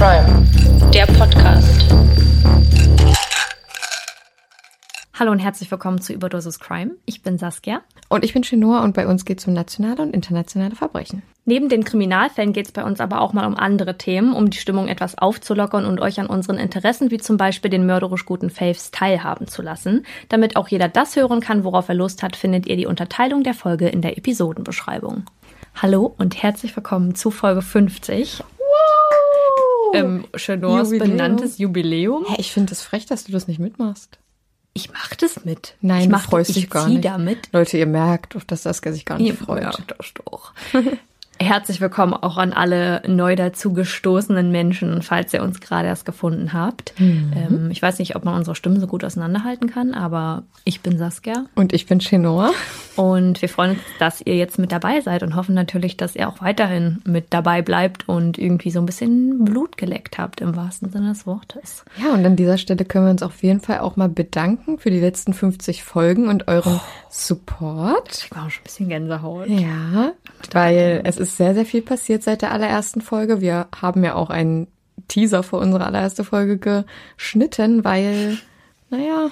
Crime, der Podcast. Hallo und herzlich willkommen zu Überdosis Crime. Ich bin Saskia. Und ich bin Chinoa und bei uns geht es um nationale und internationale Verbrechen. Neben den Kriminalfällen geht es bei uns aber auch mal um andere Themen, um die Stimmung etwas aufzulockern und euch an unseren Interessen wie zum Beispiel den mörderisch guten Faves teilhaben zu lassen. Damit auch jeder das hören kann, worauf er Lust hat, findet ihr die Unterteilung der Folge in der Episodenbeschreibung. Hallo und herzlich willkommen zu Folge 50. Ähm, Chenors Jubiläum. benanntes Jubiläum. Hä, ich finde es frech, dass du das nicht mitmachst. Ich mach das mit. Nein, ich du mach, freust ich dich gar nicht. damit. Leute, ihr merkt, auf das sich gar nicht Ihr freut. merkt das doch. Herzlich willkommen auch an alle neu dazugestoßenen Menschen, falls ihr uns gerade erst gefunden habt. Mhm. Ähm, ich weiß nicht, ob man unsere Stimmen so gut auseinanderhalten kann, aber ich bin Saskia Und ich bin Chinoa. und wir freuen uns, dass ihr jetzt mit dabei seid und hoffen natürlich, dass ihr auch weiterhin mit dabei bleibt und irgendwie so ein bisschen Blut geleckt habt im wahrsten Sinne des Wortes. Ja, und an dieser Stelle können wir uns auf jeden Fall auch mal bedanken für die letzten 50 Folgen und euren Support. Ich war auch schon ein bisschen Gänsehaut. Ja, weil es ist sehr, sehr viel passiert seit der allerersten Folge. Wir haben ja auch einen Teaser für unsere allererste Folge geschnitten, weil, naja,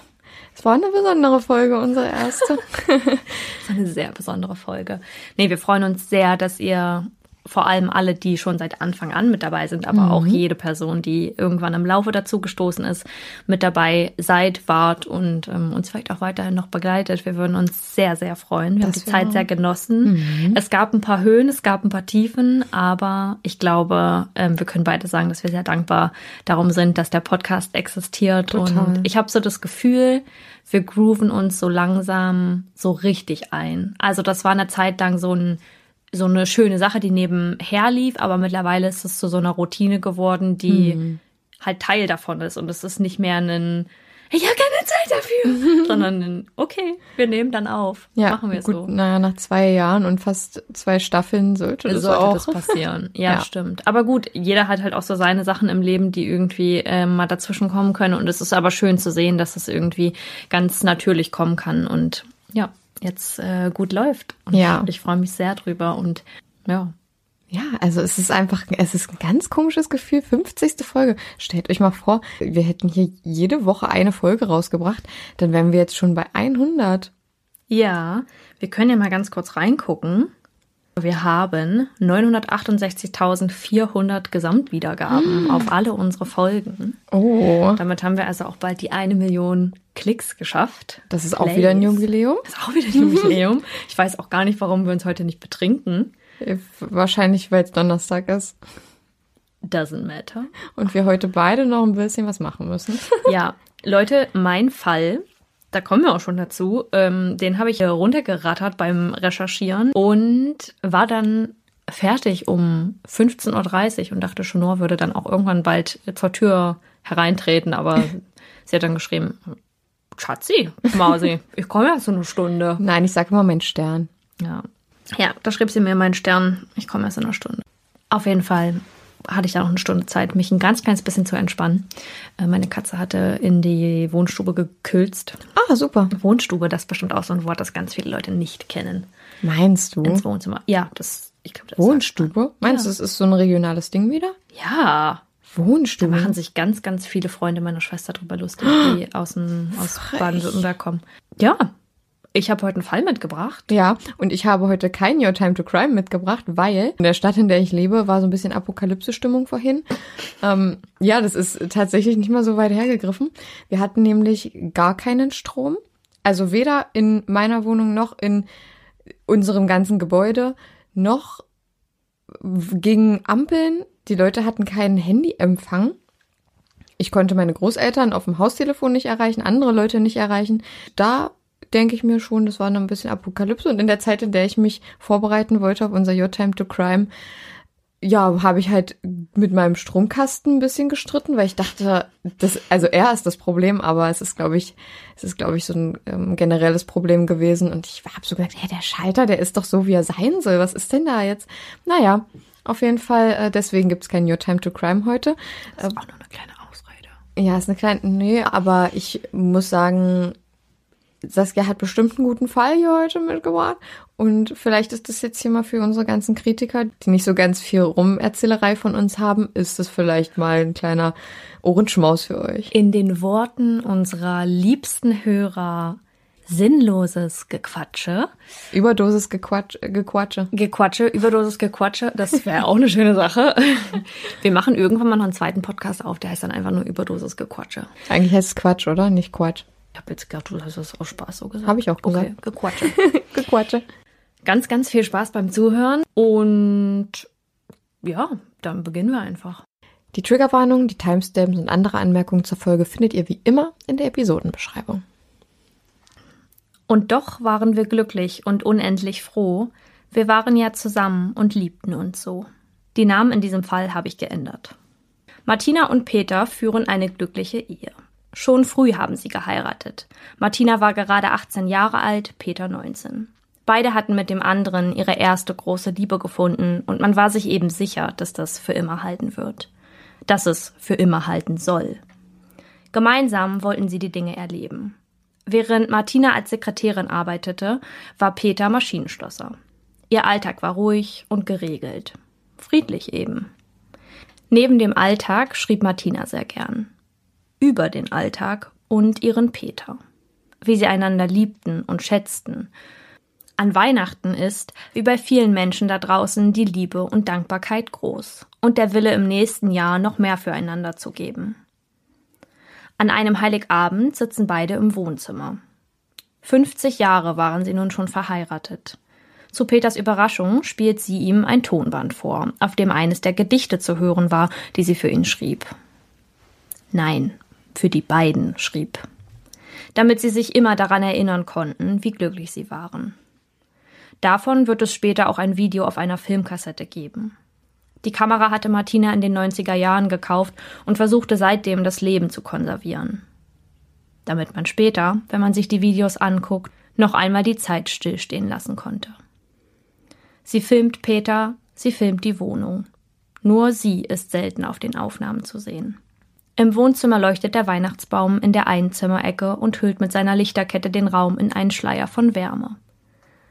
es war eine besondere Folge, unsere erste. Das ist eine sehr besondere Folge. Nee, wir freuen uns sehr, dass ihr vor allem alle, die schon seit Anfang an mit dabei sind, aber auch jede Person, die irgendwann im Laufe dazu gestoßen ist, mit dabei seid, wart und ähm, uns vielleicht auch weiterhin noch begleitet. Wir würden uns sehr, sehr freuen. Wir haben Das die wir Zeit auch. sehr genossen. Es gab ein paar Höhen, es gab ein paar Tiefen, aber ich glaube, ähm, wir können beide sagen, dass wir sehr dankbar darum sind, dass der Podcast existiert. Total. Und ich habe so das Gefühl, wir grooven uns so langsam so richtig ein. Also das war eine Zeit lang so ein so eine schöne Sache, die nebenher lief, aber mittlerweile ist es zu so einer Routine geworden, die Mhm. halt Teil davon ist und es ist nicht mehr ein ich habe keine Zeit dafür, sondern ein okay, wir nehmen dann auf, Ja, machen wir gut, so. naja, nach zwei Jahren und fast zwei Staffeln sollte das sollte auch. das passieren. Ja, Ja. stimmt. Aber gut, jeder hat halt auch so seine Sachen im Leben, die irgendwie ähm, mal dazwischen kommen können. Und es ist aber schön zu sehen, dass es irgendwie ganz natürlich kommen kann und ja, jetzt äh, gut läuft. Und Ja. ich freue mich sehr drüber und ja. Ja, also es ist einfach, es ist ein ganz komisches Gefühl. 50. Folge. Stellt euch mal vor, wir hätten hier jede Woche eine Folge rausgebracht, dann wären wir jetzt schon bei 100. Ja, wir können ja mal ganz kurz reingucken. Wir haben 968.400 Gesamtwiedergaben auf alle unsere Folgen. Oh, Damit haben wir also auch bald die eine Million Klicks geschafft. das ist auch wieder ein Plays. Jubiläum. Das ist auch wieder ein Jubiläum. Ich weiß auch gar nicht, warum wir uns heute nicht betrinken. Äh, Wahrscheinlich, weil es Donnerstag ist Doesn't matter. und wir heute beide noch ein bisschen was machen müssen. Ja, Leute, mein Fall, da kommen wir auch schon dazu, ähm, den habe ich äh, runtergerattert beim Recherchieren und war dann fertig um 15.30 Uhr und dachte, Honor würde dann auch irgendwann bald zur Tür hereintreten, aber sie hat dann geschrieben, Schatzi, Mausi, ich komme erst in eine Stunde. Nein, ich sage immer mein Stern. Ja. Ja, da schrieb sie mir meinen Stern, ich komme erst in einer Stunde. Auf jeden Fall hatte ich da noch eine Stunde Zeit, mich ein ganz kleines bisschen zu entspannen. Äh, Meine Katze hatte in die Wohnstube gekülzt. Ah, super. Wohnstube, das ist bestimmt auch so ein Wort, das ganz viele Leute nicht kennen. Meinst du? Ins Wohnzimmer. Ja, das, ich glaube, das Wohnstube? Meinst du, es ist so ein regionales Ding wieder? Ja. Da Wohnstube. machen sich ganz, ganz viele Freunde meiner Schwester drüber lustig, die aus, dem, aus. Baden-Württemberg kommen. Ja, ich habe heute einen Fall mitgebracht. Ja, und ich habe heute kein Your Time to Crime mitgebracht, weil in der Stadt, in der ich lebe, war so ein bisschen Apokalypse-Stimmung vorhin. Ähm, ja, das ist tatsächlich nicht mal so weit hergegriffen. Wir hatten nämlich gar keinen Strom. Also weder in meiner Wohnung noch in unserem ganzen Gebäude, noch gegen Ampeln. Die Leute hatten keinen Handyempfang. Ich konnte meine Großeltern auf dem Haustelefon nicht erreichen, andere Leute nicht erreichen. Da denke ich mir schon, das war noch ein bisschen Apokalypse. Und in der Zeit, in der ich mich vorbereiten wollte auf unser Your Time to Crime, ja, habe ich halt mit meinem Stromkasten ein bisschen gestritten, weil ich dachte, das, also er ist das Problem, aber es ist, glaube ich, es ist, glaube ich, so ein ähm, generelles Problem gewesen. Und ich habe so gedacht, hey, der Schalter, der ist doch so, wie er sein soll. Was ist denn da jetzt? Naja, auf jeden Fall, äh, deswegen gibt's kein Your Time to Crime heute. Das ist auch nur eine kleine Ausrede. Ja, ist eine kleine, nee, aber ich muss sagen, Saskia hat bestimmt einen guten Fall hier heute mitgebracht. Und vielleicht ist das jetzt hier mal für unsere ganzen Kritiker, die nicht so ganz viel Rumerzählerei von uns haben, ist das vielleicht mal ein kleiner Ohrenschmaus für euch. In den Worten unserer liebsten Hörer sinnloses Gequatsche. Überdosis Gequatsch, Gequatsche. Gequatsche, Überdosis Gequatsche, das wäre auch eine schöne Sache. Wir machen irgendwann mal noch einen zweiten Podcast auf, der heißt dann einfach nur Überdosis Gequatsche. Eigentlich heißt es Quatsch, oder? Nicht Quatsch. Ich habe jetzt gedacht, du hast das aus Spaß so gesagt. Habe ich auch gesagt. Okay, Gequatsche. Gequatsche. ganz, ganz viel Spaß beim Zuhören und ja, dann beginnen wir einfach. Die Triggerwarnung, die Timestamps und andere Anmerkungen zur Folge findet ihr wie immer in der Episodenbeschreibung. Und doch waren wir glücklich und unendlich froh. Wir waren ja zusammen und liebten uns so. Die Namen in diesem Fall habe ich geändert. Martina und Peter führen eine glückliche Ehe. Schon früh haben sie geheiratet. Martina war gerade 18 Jahre alt, Peter 19. Beide hatten mit dem anderen ihre erste große Liebe gefunden und man war sich eben sicher, dass das für immer halten wird. Dass es für immer halten soll. Gemeinsam wollten sie die Dinge erleben. Während Martina als Sekretärin arbeitete, war Peter Maschinenschlosser. Ihr Alltag war ruhig und geregelt. Friedlich eben. Neben dem Alltag schrieb Martina sehr gern. Über den Alltag und ihren Peter. Wie sie einander liebten und schätzten. An Weihnachten ist, wie bei vielen Menschen da draußen, die Liebe und Dankbarkeit groß und der Wille im nächsten Jahr noch mehr füreinander zu geben. An einem Heiligabend sitzen beide im Wohnzimmer. 50 Jahre waren sie nun schon verheiratet. Zu Peters Überraschung spielt sie ihm ein Tonband vor, auf dem eines der Gedichte zu hören war, die sie für ihn schrieb. Nein, für die beiden schrieb. Damit sie sich immer daran erinnern konnten, wie glücklich sie waren. Davon wird es später auch ein Video auf einer Filmkassette geben. Die Kamera hatte Martina in den 90er Jahren gekauft und versuchte seitdem das Leben zu konservieren. Damit man später, wenn man sich die Videos anguckt, noch einmal die Zeit stillstehen lassen konnte. Sie filmt Peter, sie filmt die Wohnung. Nur sie ist selten auf den Aufnahmen zu sehen. Im Wohnzimmer leuchtet der Weihnachtsbaum in der Einzimmerecke und hüllt mit seiner Lichterkette den Raum in einen Schleier von Wärme.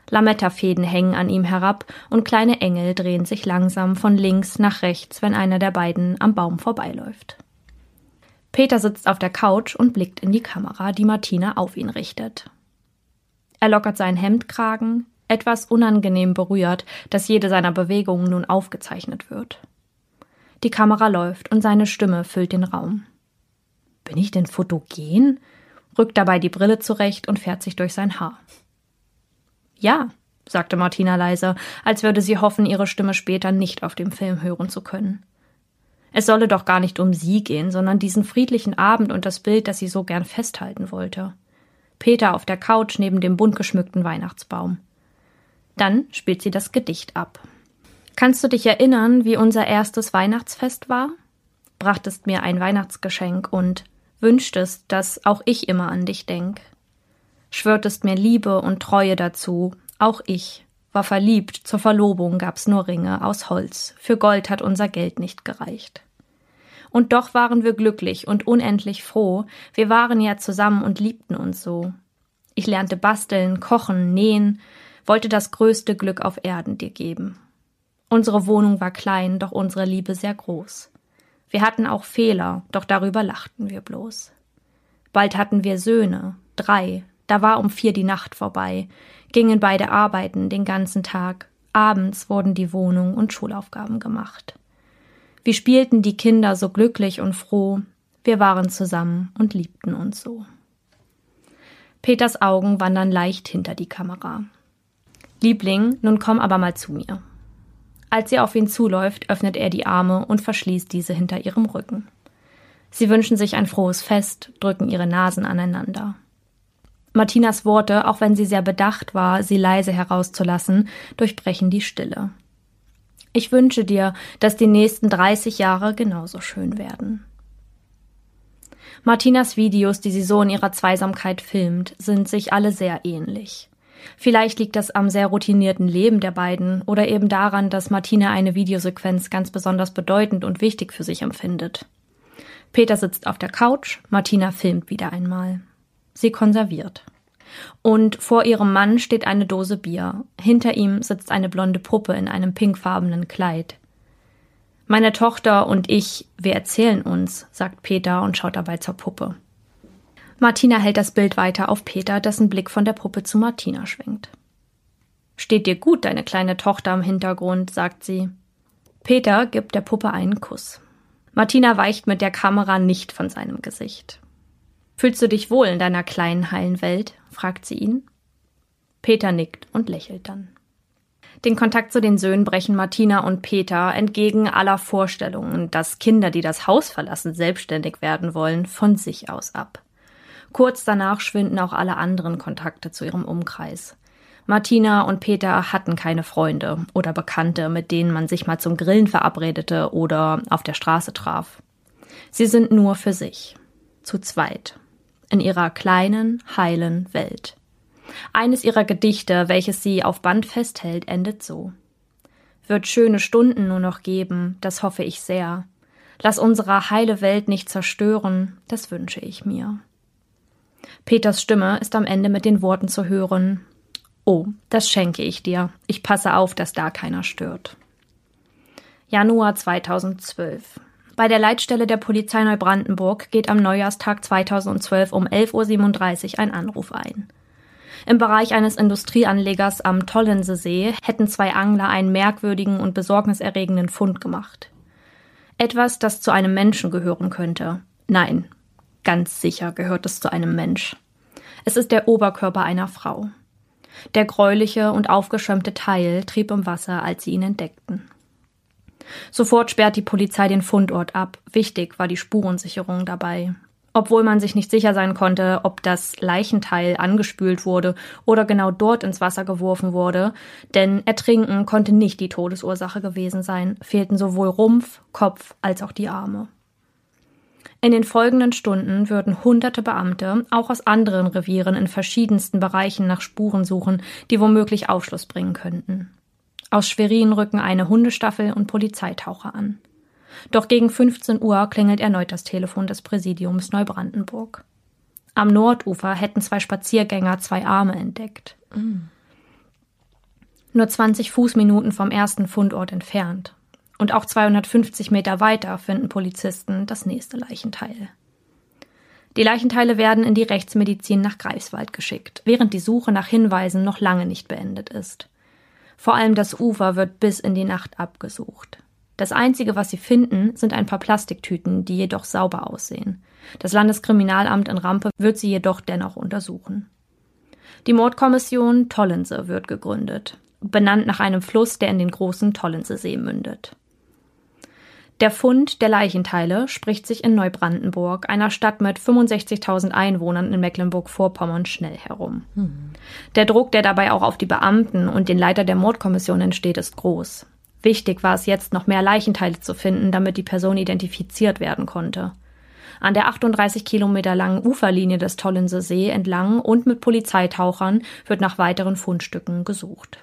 Lametta-Fäden hängen an ihm herab und kleine Engel drehen sich langsam von links nach rechts, wenn einer der beiden am Baum vorbeiläuft. Peter sitzt auf der Couch und blickt in die Kamera, die Martina auf ihn richtet. Er lockert seinen Hemdkragen, etwas unangenehm berührt, dass jede seiner Bewegungen nun aufgezeichnet wird. Die Kamera läuft und seine Stimme füllt den Raum. Bin ich denn fotogen? rückt dabei die Brille zurecht und fährt sich durch sein Haar. Ja, sagte Martina leise, als würde sie hoffen, ihre Stimme später nicht auf dem Film hören zu können. Es solle doch gar nicht um sie gehen, sondern diesen friedlichen Abend und das Bild, das sie so gern festhalten wollte. Peter auf der Couch neben dem bunt geschmückten Weihnachtsbaum. Dann spielt sie das Gedicht ab. Kannst du dich erinnern, wie unser erstes Weihnachtsfest war? Brachtest mir ein Weihnachtsgeschenk und wünschtest, dass auch ich immer an dich denk schwörtest mir Liebe und Treue dazu, auch ich war verliebt, zur Verlobung gab's nur Ringe aus Holz, für Gold hat unser Geld nicht gereicht. Und doch waren wir glücklich und unendlich froh, wir waren ja zusammen und liebten uns so. Ich lernte basteln, kochen, nähen, wollte das größte Glück auf Erden dir geben. Unsere Wohnung war klein, doch unsere Liebe sehr groß. Wir hatten auch Fehler, doch darüber lachten wir bloß. Bald hatten wir Söhne, drei, da war um vier die Nacht vorbei, gingen beide arbeiten den ganzen Tag, abends wurden die Wohnung und Schulaufgaben gemacht. Wir spielten die Kinder so glücklich und froh, wir waren zusammen und liebten uns so. Peters Augen wandern leicht hinter die Kamera. Liebling, nun komm aber mal zu mir. Als sie auf ihn zuläuft, öffnet er die Arme und verschließt diese hinter ihrem Rücken. Sie wünschen sich ein frohes Fest, drücken ihre Nasen aneinander. Martinas Worte, auch wenn sie sehr bedacht war, sie leise herauszulassen, durchbrechen die Stille. Ich wünsche dir, dass die nächsten 30 Jahre genauso schön werden. Martinas Videos, die sie so in ihrer Zweisamkeit filmt, sind sich alle sehr ähnlich. Vielleicht liegt das am sehr routinierten Leben der beiden oder eben daran, dass Martina eine Videosequenz ganz besonders bedeutend und wichtig für sich empfindet. Peter sitzt auf der Couch, Martina filmt wieder einmal. Sie konserviert. Und vor ihrem Mann steht eine Dose Bier. Hinter ihm sitzt eine blonde Puppe in einem pinkfarbenen Kleid. Meine Tochter und ich, wir erzählen uns, sagt Peter und schaut dabei zur Puppe. Martina hält das Bild weiter auf Peter, dessen Blick von der Puppe zu Martina schwenkt. Steht dir gut, deine kleine Tochter im Hintergrund, sagt sie. Peter gibt der Puppe einen Kuss. Martina weicht mit der Kamera nicht von seinem Gesicht. Fühlst du dich wohl in deiner kleinen heilen Welt? fragt sie ihn. Peter nickt und lächelt dann. Den Kontakt zu den Söhnen brechen Martina und Peter entgegen aller Vorstellungen, dass Kinder, die das Haus verlassen, selbstständig werden wollen, von sich aus ab. Kurz danach schwinden auch alle anderen Kontakte zu ihrem Umkreis. Martina und Peter hatten keine Freunde oder Bekannte, mit denen man sich mal zum Grillen verabredete oder auf der Straße traf. Sie sind nur für sich, zu zweit, in ihrer kleinen, heilen Welt. Eines ihrer Gedichte, welches sie auf Band festhält, endet so. Wird schöne Stunden nur noch geben, das hoffe ich sehr. Lass unsere heile Welt nicht zerstören, das wünsche ich mir. Peters Stimme ist am Ende mit den Worten zu hören Oh, das schenke ich dir. Ich passe auf, dass da keiner stört. Januar 2012. Bei der Leitstelle der Polizei Neubrandenburg geht am Neujahrstag 2012 um 11.37 Uhr ein Anruf ein. Im Bereich eines Industrieanlegers am Tollensesee hätten zwei Angler einen merkwürdigen und besorgniserregenden Fund gemacht. Etwas, das zu einem Menschen gehören könnte. Nein, ganz sicher gehört es zu einem Mensch. Es ist der Oberkörper einer Frau. Der gräuliche und aufgeschäumte Teil trieb im Wasser, als sie ihn entdeckten. Sofort sperrt die Polizei den Fundort ab. Wichtig war die Spurensicherung dabei. Obwohl man sich nicht sicher sein konnte, ob das Leichenteil angespült wurde oder genau dort ins Wasser geworfen wurde, denn Ertrinken konnte nicht die Todesursache gewesen sein, fehlten sowohl Rumpf, Kopf als auch die Arme. In den folgenden Stunden würden hunderte Beamte auch aus anderen Revieren in verschiedensten Bereichen nach Spuren suchen, die womöglich Aufschluss bringen könnten. Aus Schwerin rücken eine Hundestaffel und Polizeitaucher an. Doch gegen 15 Uhr klingelt erneut das Telefon des Präsidiums Neubrandenburg. Am Nordufer hätten zwei Spaziergänger zwei Arme entdeckt. Mm. Nur 20 Fußminuten vom ersten Fundort entfernt. Und auch 250 Meter weiter finden Polizisten das nächste Leichenteil. Die Leichenteile werden in die Rechtsmedizin nach Greifswald geschickt, während die Suche nach Hinweisen noch lange nicht beendet ist. Vor allem das Ufer wird bis in die Nacht abgesucht. Das Einzige, was sie finden, sind ein paar Plastiktüten, die jedoch sauber aussehen. Das Landeskriminalamt in Rampe wird sie jedoch dennoch untersuchen. Die Mordkommission Tollense wird gegründet, benannt nach einem Fluss, der in den großen Tollensesee mündet. Der Fund der Leichenteile spricht sich in Neubrandenburg, einer Stadt mit 65.000 Einwohnern in Mecklenburg-Vorpommern, schnell herum. Mhm. Der Druck, der dabei auch auf die Beamten und den Leiter der Mordkommission entsteht, ist groß. Wichtig war es jetzt, noch mehr Leichenteile zu finden, damit die Person identifiziert werden konnte. An der 38 Kilometer langen Uferlinie des Tollenser See entlang und mit Polizeitauchern wird nach weiteren Fundstücken gesucht.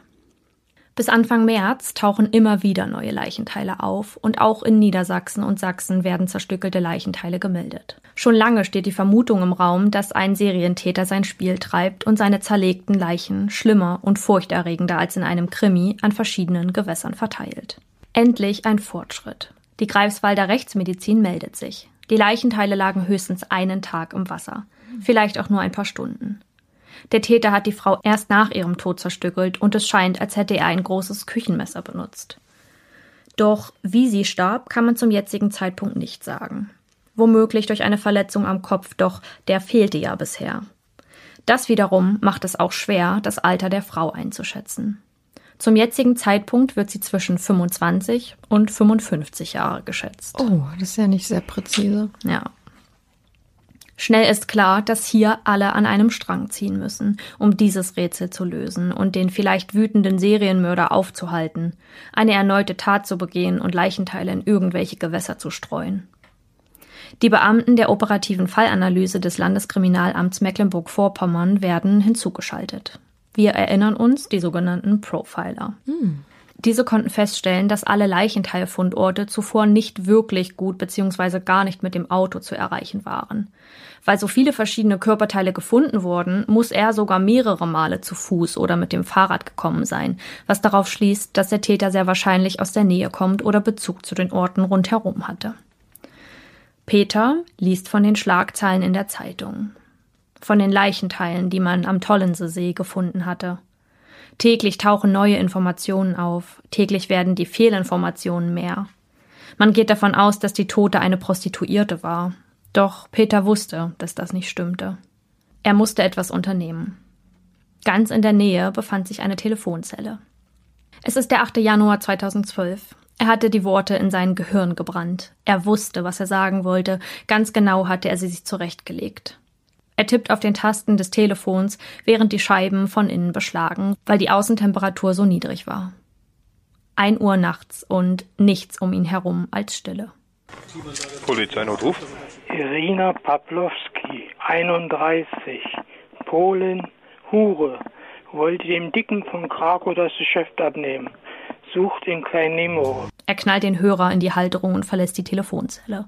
Bis Anfang März tauchen immer wieder neue Leichenteile auf und auch in Niedersachsen und Sachsen werden zerstückelte Leichenteile gemeldet. Schon lange steht die Vermutung im Raum, dass ein Serientäter sein Spiel treibt und seine zerlegten Leichen schlimmer und furchterregender als in einem Krimi an verschiedenen Gewässern verteilt. Endlich ein Fortschritt. Die Greifswalder Rechtsmedizin meldet sich. Die Leichenteile lagen höchstens einen Tag im Wasser, vielleicht auch nur ein paar Stunden. Der Täter hat die Frau erst nach ihrem Tod zerstückelt und es scheint, als hätte er ein großes Küchenmesser benutzt. Doch wie sie starb, kann man zum jetzigen Zeitpunkt nicht sagen. Womöglich durch eine Verletzung am Kopf, doch der fehlte ja bisher. Das wiederum macht es auch schwer, das Alter der Frau einzuschätzen. Zum jetzigen Zeitpunkt wird sie zwischen 25 und 55 Jahre geschätzt. Oh, das ist ja nicht sehr präzise. Ja. Schnell ist klar, dass hier alle an einem Strang ziehen müssen, um dieses Rätsel zu lösen und den vielleicht wütenden Serienmörder aufzuhalten, eine erneute Tat zu begehen und Leichenteile in irgendwelche Gewässer zu streuen. Die Beamten der operativen Fallanalyse des Landeskriminalamts Mecklenburg-Vorpommern werden hinzugeschaltet. Wir erinnern uns, die sogenannten Profiler. Hm. Diese konnten feststellen, dass alle Leichenteilfundorte zuvor nicht wirklich gut bzw. gar nicht mit dem Auto zu erreichen waren. Weil so viele verschiedene Körperteile gefunden wurden, muss er sogar mehrere Male zu Fuß oder mit dem Fahrrad gekommen sein, was darauf schließt, dass der Täter sehr wahrscheinlich aus der Nähe kommt oder Bezug zu den Orten rundherum hatte. Peter liest von den Schlagzeilen in der Zeitung. Von den Leichenteilen, die man am Tollensesee gefunden hatte. Täglich tauchen neue Informationen auf, täglich werden die Fehlinformationen mehr. Man geht davon aus, dass die Tote eine Prostituierte war. Doch Peter wusste, dass das nicht stimmte. Er musste etwas unternehmen. Ganz in der Nähe befand sich eine Telefonzelle. Es ist der 8. Januar 2012. Er hatte die Worte in sein Gehirn gebrannt. Er wusste, was er sagen wollte. Ganz genau hatte er sie sich zurechtgelegt. Er tippt auf den Tasten des Telefons, während die Scheiben von innen beschlagen, weil die Außentemperatur so niedrig war. Ein Uhr nachts und nichts um ihn herum als Stille. Polizeinotruf. Irina Pawlowski, 31, Polen, Hure, wollte dem Dicken von Krakow das Geschäft abnehmen sucht in Klein Nemo. Er knallt den Hörer in die Halterung und verlässt die Telefonzelle.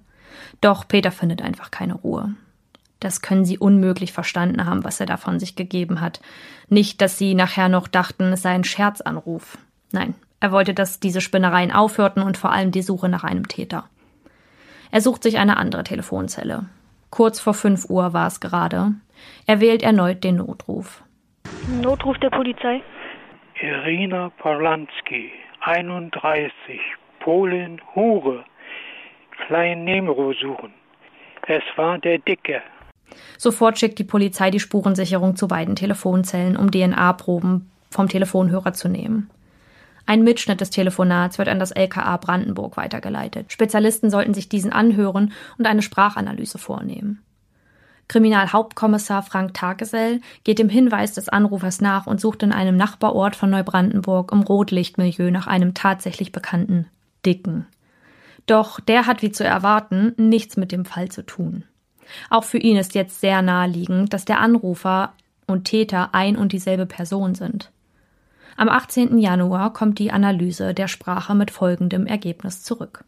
Doch Peter findet einfach keine Ruhe. Das können sie unmöglich verstanden haben, was er da von sich gegeben hat. Nicht, dass sie nachher noch dachten, es sei ein Scherzanruf. Nein, er wollte, dass diese Spinnereien aufhörten und vor allem die Suche nach einem Täter. Er sucht sich eine andere Telefonzelle. Kurz vor 5 Uhr war es gerade. Er wählt erneut den Notruf. Notruf der Polizei. Irina Polanski, 31, Polen, Hure, Klein Nemro suchen. Es war der Dicke. Sofort schickt die Polizei die Spurensicherung zu beiden Telefonzellen, um DNA-Proben vom Telefonhörer zu nehmen. Ein Mitschnitt des Telefonats wird an das LKA Brandenburg weitergeleitet. Spezialisten sollten sich diesen anhören und eine Sprachanalyse vornehmen. Kriminalhauptkommissar Frank Tagesell geht dem Hinweis des Anrufers nach und sucht in einem Nachbarort von Neubrandenburg im Rotlichtmilieu nach einem tatsächlich bekannten Dicken. Doch der hat wie zu erwarten nichts mit dem Fall zu tun. Auch für ihn ist jetzt sehr naheliegend, dass der Anrufer und Täter ein und dieselbe Person sind. Am 18. Januar kommt die Analyse der Sprache mit folgendem Ergebnis zurück.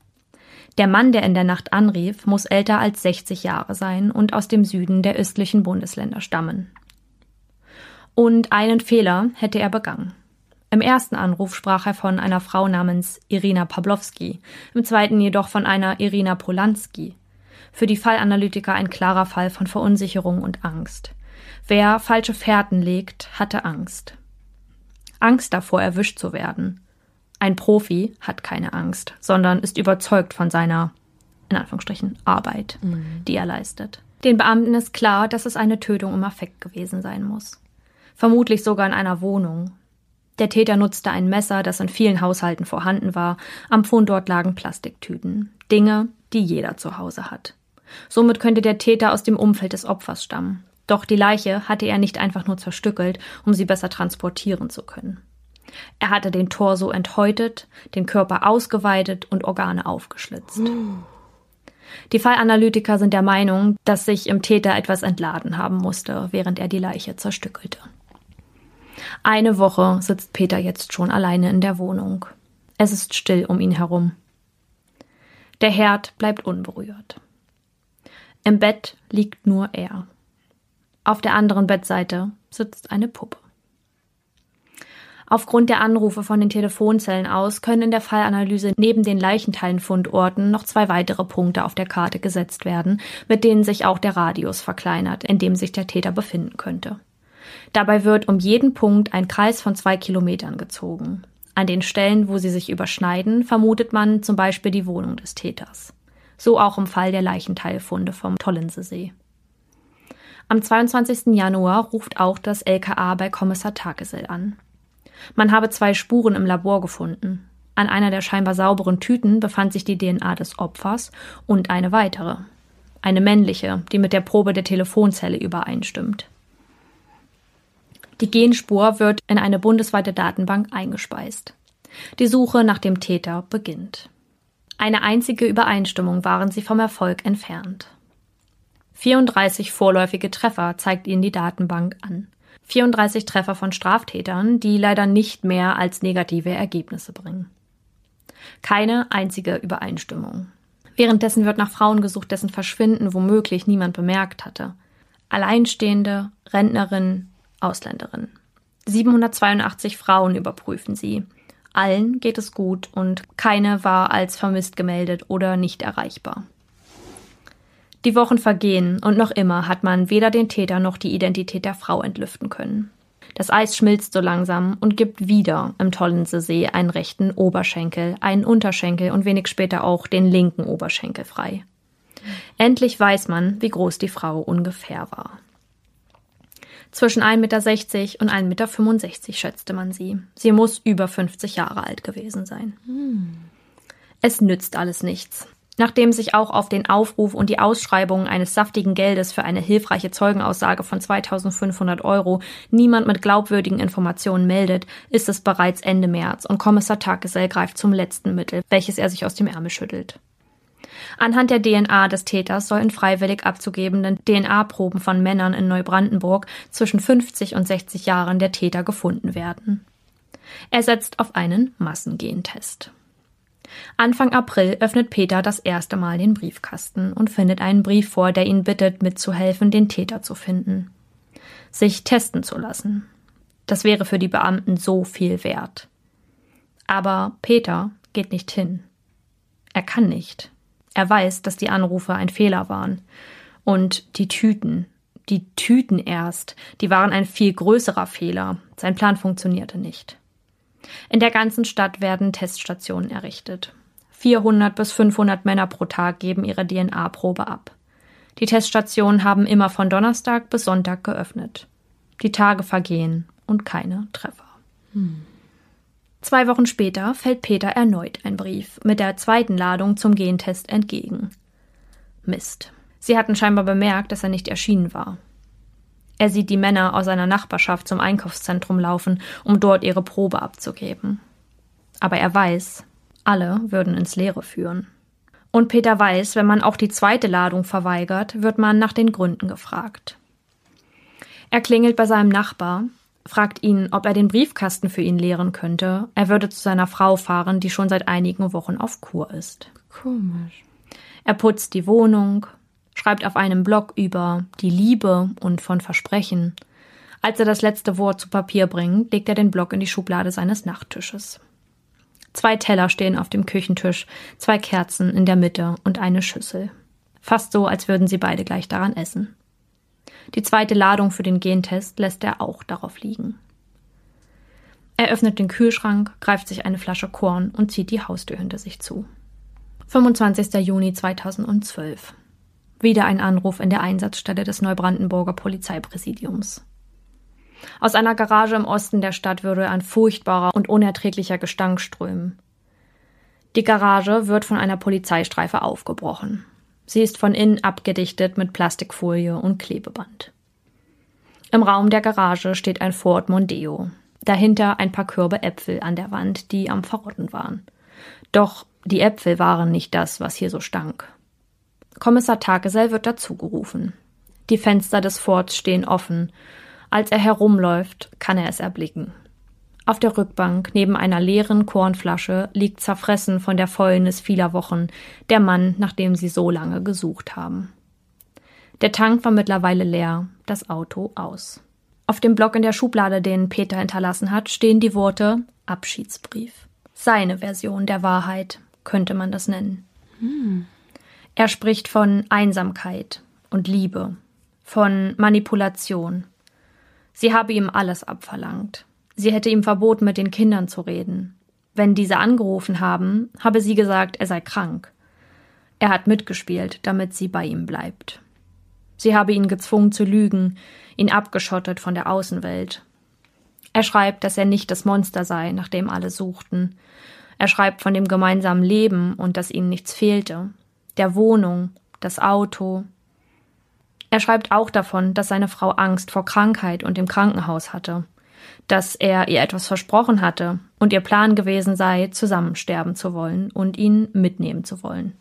Der Mann, der in der Nacht anrief, muss älter als 60 Jahre sein und aus dem Süden der östlichen Bundesländer stammen. Und einen Fehler hätte er begangen. Im ersten Anruf sprach er von einer Frau namens Irina Pawlowski, im zweiten jedoch von einer Irina Polanski. Für die Fallanalytiker ein klarer Fall von Verunsicherung und Angst. Wer falsche Fährten legt, hatte Angst. Angst davor, erwischt zu werden. Ein Profi hat keine Angst, sondern ist überzeugt von seiner, in Anführungsstrichen, Arbeit, mhm. die er leistet. Den Beamten ist klar, dass es eine Tötung im Affekt gewesen sein muss. Vermutlich sogar in einer Wohnung. Der Täter nutzte ein Messer, das in vielen Haushalten vorhanden war. Am Fundort lagen Plastiktüten. Dinge, die jeder zu Hause hat. Somit könnte der Täter aus dem Umfeld des Opfers stammen. Doch die Leiche hatte er nicht einfach nur zerstückelt, um sie besser transportieren zu können. Er hatte den Torso enthäutet, den Körper ausgeweitet und Organe aufgeschlitzt. Die Fallanalytiker sind der Meinung, dass sich im Täter etwas entladen haben musste, während er die Leiche zerstückelte. Eine Woche sitzt Peter jetzt schon alleine in der Wohnung. Es ist still um ihn herum. Der Herd bleibt unberührt. Im Bett liegt nur er. Auf der anderen Bettseite sitzt eine Puppe. Aufgrund der Anrufe von den Telefonzellen aus können in der Fallanalyse neben den Leichenteilenfundorten noch zwei weitere Punkte auf der Karte gesetzt werden, mit denen sich auch der Radius verkleinert, in dem sich der Täter befinden könnte. Dabei wird um jeden Punkt ein Kreis von zwei Kilometern gezogen. An den Stellen, wo sie sich überschneiden, vermutet man zum Beispiel die Wohnung des Täters. So auch im Fall der Leichenteilfunde vom Tollensesee. Am 22. Januar ruft auch das LKA bei Kommissar Takesel an. Man habe zwei Spuren im Labor gefunden. An einer der scheinbar sauberen Tüten befand sich die DNA des Opfers und eine weitere. eine männliche, die mit der Probe der Telefonzelle übereinstimmt. Die Genspur wird in eine bundesweite Datenbank eingespeist. Die Suche nach dem Täter beginnt. Eine einzige Übereinstimmung waren sie vom Erfolg entfernt. 34 vorläufige Treffer zeigt ihnen die Datenbank an. 34 Treffer von Straftätern, die leider nicht mehr als negative Ergebnisse bringen. Keine einzige Übereinstimmung. Währenddessen wird nach Frauen gesucht, dessen Verschwinden womöglich niemand bemerkt hatte. Alleinstehende, Rentnerinnen, Ausländerinnen. 782 Frauen überprüfen sie. Allen geht es gut und keine war als vermisst gemeldet oder nicht erreichbar. Die Wochen vergehen und noch immer hat man weder den Täter noch die Identität der Frau entlüften können. Das Eis schmilzt so langsam und gibt wieder im Tollensesee einen rechten Oberschenkel, einen Unterschenkel und wenig später auch den linken Oberschenkel frei. Endlich weiß man, wie groß die Frau ungefähr war. Zwischen 1,60 Meter und 1,65 Meter schätzte man sie. Sie muss über 50 Jahre alt gewesen sein. Hm. Es nützt alles nichts. Nachdem sich auch auf den Aufruf und die Ausschreibung eines saftigen Geldes für eine hilfreiche Zeugenaussage von 2500 Euro niemand mit glaubwürdigen Informationen meldet, ist es bereits Ende März und Kommissar Tagesell greift zum letzten Mittel, welches er sich aus dem Ärmel schüttelt. Anhand der DNA des Täters sollen freiwillig abzugebenden DNA-Proben von Männern in Neubrandenburg zwischen 50 und 60 Jahren der Täter gefunden werden. Er setzt auf einen Massengentest. Anfang April öffnet Peter das erste Mal den Briefkasten und findet einen Brief vor, der ihn bittet, mitzuhelfen, den Täter zu finden. Sich testen zu lassen. Das wäre für die Beamten so viel wert. Aber Peter geht nicht hin. Er kann nicht. Er weiß, dass die Anrufe ein Fehler waren. Und die Tüten, die Tüten erst, die waren ein viel größerer Fehler. Sein Plan funktionierte nicht. In der ganzen Stadt werden Teststationen errichtet. 400 bis 500 Männer pro Tag geben ihre DNA-Probe ab. Die Teststationen haben immer von Donnerstag bis Sonntag geöffnet. Die Tage vergehen und keine Treffer. Hm. Zwei Wochen später fällt Peter erneut ein Brief mit der zweiten Ladung zum Gentest entgegen. Mist. Sie hatten scheinbar bemerkt, dass er nicht erschienen war. Er sieht die Männer aus seiner Nachbarschaft zum Einkaufszentrum laufen, um dort ihre Probe abzugeben. Aber er weiß, alle würden ins Leere führen. Und Peter weiß, wenn man auch die zweite Ladung verweigert, wird man nach den Gründen gefragt. Er klingelt bei seinem Nachbar, fragt ihn, ob er den Briefkasten für ihn leeren könnte. Er würde zu seiner Frau fahren, die schon seit einigen Wochen auf Kur ist. Komisch. Er putzt die Wohnung, schreibt auf einem Blog über die Liebe und von Versprechen. Als er das letzte Wort zu Papier bringt, legt er den Blog in die Schublade seines Nachttisches. Zwei Teller stehen auf dem Küchentisch, zwei Kerzen in der Mitte und eine Schüssel. Fast so, als würden sie beide gleich daran essen. Die zweite Ladung für den Gentest lässt er auch darauf liegen. Er öffnet den Kühlschrank, greift sich eine Flasche Korn und zieht die Haustür hinter sich zu. 25. Juni 2012. Wieder ein Anruf in der Einsatzstelle des Neubrandenburger Polizeipräsidiums. Aus einer Garage im Osten der Stadt würde ein furchtbarer und unerträglicher Gestank strömen. Die Garage wird von einer Polizeistreife aufgebrochen. Sie ist von innen abgedichtet mit Plastikfolie und Klebeband. Im Raum der Garage steht ein Ford Mondeo. Dahinter ein paar Körbe Äpfel an der Wand, die am Verrotten waren. Doch die Äpfel waren nicht das, was hier so stank. Kommissar Tagesell wird dazugerufen. Die Fenster des Forts stehen offen. Als er herumläuft, kann er es erblicken. Auf der Rückbank neben einer leeren Kornflasche liegt zerfressen von der Fäulnis vieler Wochen der Mann, nach dem sie so lange gesucht haben. Der Tank war mittlerweile leer, das Auto aus. Auf dem Block in der Schublade, den Peter hinterlassen hat, stehen die Worte Abschiedsbrief. Seine Version der Wahrheit, könnte man das nennen. Hm. Er spricht von Einsamkeit und Liebe, von Manipulation. Sie habe ihm alles abverlangt. Sie hätte ihm verboten, mit den Kindern zu reden. Wenn diese angerufen haben, habe sie gesagt, er sei krank. Er hat mitgespielt, damit sie bei ihm bleibt. Sie habe ihn gezwungen zu lügen, ihn abgeschottet von der Außenwelt. Er schreibt, dass er nicht das Monster sei, nach dem alle suchten. Er schreibt von dem gemeinsamen Leben und dass ihnen nichts fehlte, der Wohnung, das Auto. Er schreibt auch davon, dass seine Frau Angst vor Krankheit und dem Krankenhaus hatte, dass er ihr etwas versprochen hatte und ihr Plan gewesen sei, zusammen sterben zu wollen und ihn mitnehmen zu wollen.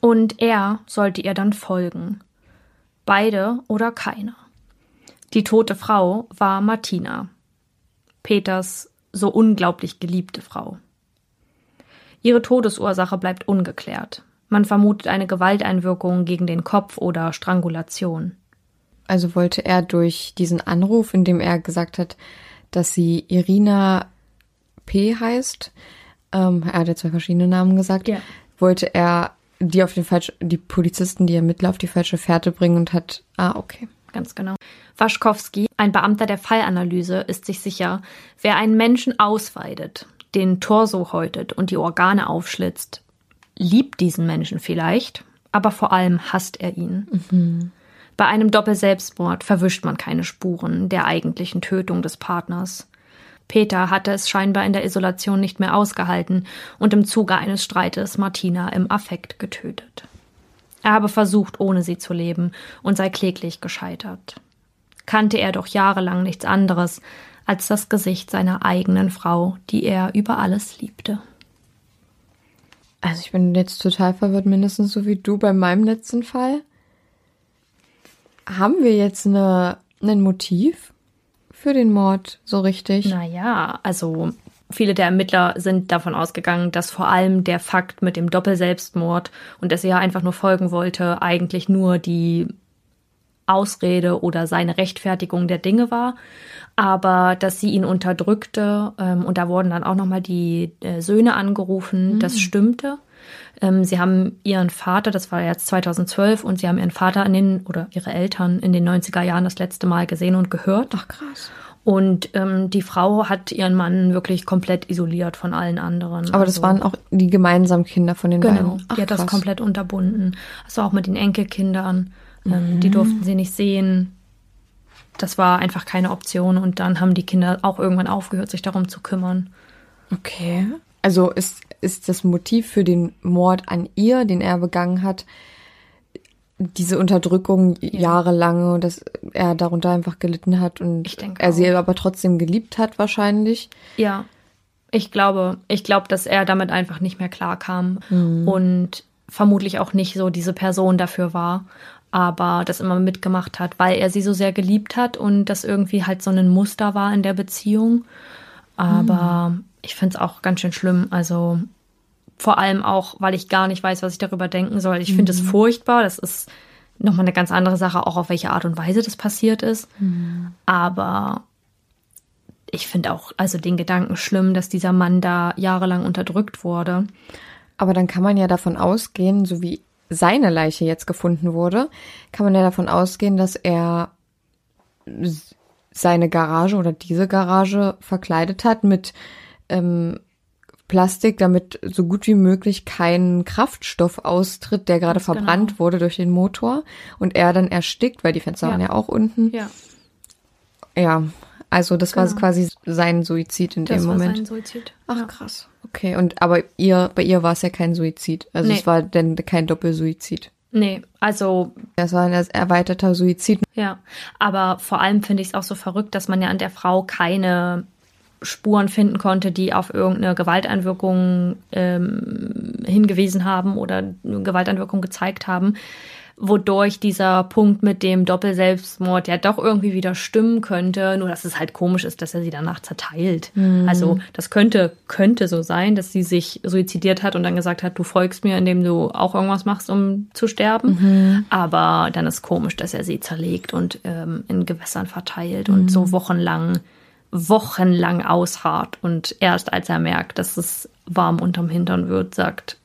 Und er sollte ihr dann folgen. Beide oder keiner. Die tote Frau war Martina, Peters so unglaublich geliebte Frau. Ihre Todesursache bleibt ungeklärt. Man vermutet eine Gewalteinwirkung gegen den Kopf oder Strangulation. Also wollte er durch diesen Anruf, in dem er gesagt hat, dass sie Irina P. heißt, ähm, er hat ja zwei verschiedene Namen gesagt, Ja. wollte er die auf den falsch, die Polizisten, die Ermittler auf die falsche Fährte bringen und hat, ah, okay. Ganz genau. Waschkowski, ein Beamter der Fallanalyse, ist sich sicher, wer einen Menschen ausweidet, den Torso häutet und die Organe aufschlitzt, liebt diesen Menschen vielleicht, aber vor allem hasst er ihn. Bei einem Doppelselbstmord verwischt man keine Spuren der eigentlichen Tötung des Partners. Peter hatte es scheinbar in der Isolation nicht mehr ausgehalten und im Zuge eines Streites Martina im Affekt getötet. Er habe versucht, ohne sie zu leben und sei kläglich gescheitert. Kannte er doch jahrelang nichts anderes als das Gesicht seiner eigenen Frau, die er über alles liebte. Also ich bin jetzt total verwirrt, mindestens so wie du bei meinem letzten Fall. Haben wir jetzt eine, ein Motiv für den Mord so richtig? Naja, also viele der Ermittler sind davon ausgegangen, dass vor allem der Fakt mit dem Doppelselbstmord und dass er einfach nur folgen wollte, eigentlich nur die Ausrede oder seine Rechtfertigung der Dinge war, aber dass sie ihn unterdrückte ähm, und da wurden dann auch nochmal die äh, Söhne angerufen, das stimmte. Ähm, sie haben ihren Vater, das war jetzt 2012, und sie haben ihren Vater in den, oder ihre Eltern in den 90er Jahren das letzte Mal gesehen und gehört. Ach krass. Und ähm, die Frau hat ihren Mann wirklich komplett isoliert von allen anderen. Aber das Also- waren auch die gemeinsamen Kinder von den Genau, beiden. Ach, die hat das krass. komplett unterbunden. Also auch mit den Enkelkindern. Ähm, Mhm. Die durften sie nicht sehen. Das war einfach keine Option. Und dann haben die Kinder auch irgendwann aufgehört, sich darum zu kümmern. Okay. Also ist, ist das Motiv für den Mord an ihr, den er begangen hat, diese Unterdrückung jahrelange und dass er darunter einfach gelitten hat und er sie auch. aber trotzdem geliebt hat wahrscheinlich. Ja, ich glaube, ich glaube, dass er damit einfach nicht mehr klarkam Mhm. und vermutlich auch nicht so diese Person dafür war, aber das immer mitgemacht hat, weil er sie so sehr geliebt hat und das irgendwie halt so ein Muster war in der Beziehung. Aber Mhm. Ich finde es auch ganz schön schlimm. Also vor allem auch, weil ich gar nicht weiß, was ich darüber denken soll. Ich finde es furchtbar. Das ist nochmal eine ganz andere Sache, auch auf welche Art und Weise das passiert ist. Aber ich finde auch, also den Gedanken schlimm, dass dieser Mann da jahrelang unterdrückt wurde. Aber dann kann man ja davon ausgehen, so wie seine Leiche jetzt gefunden wurde, kann man ja davon ausgehen, dass er seine Garage oder diese Garage verkleidet hat mit ähm, Plastik, damit so gut wie möglich kein Kraftstoff austritt, der gerade genau. verbrannt wurde durch den Motor und er dann erstickt, weil die Fenster Ja. waren ja auch unten. Ja, Ja, also das war Genau. quasi sein Suizid in das dem war Moment. sein Suizid. Ach ja. krass. Okay, und aber ihr, bei ihr war es ja kein Suizid. Also Nee. es war dann kein Doppelsuizid. Nee, also Das war ein erweiterter Suizid. ja. Aber vor allem finde ich es auch so verrückt, dass man ja an der Frau keine Spuren finden konnte, die auf irgendeine Gewalteinwirkung ähm, hingewiesen haben oder eine Gewalteinwirkung gezeigt haben, wodurch dieser Punkt mit dem Doppelselbstmord ja doch irgendwie wieder stimmen könnte, nur dass es halt komisch ist, dass er sie danach zerteilt. Also das könnte, könnte so sein, dass sie sich suizidiert hat und dann gesagt hat, du folgst mir, indem du auch irgendwas machst, um zu sterben. Aber dann ist komisch, dass er sie zerlegt und ähm, in Gewässern verteilt und so wochenlang wochenlang ausharrt und erst als er merkt, dass es warm unterm Hintern wird, sagt,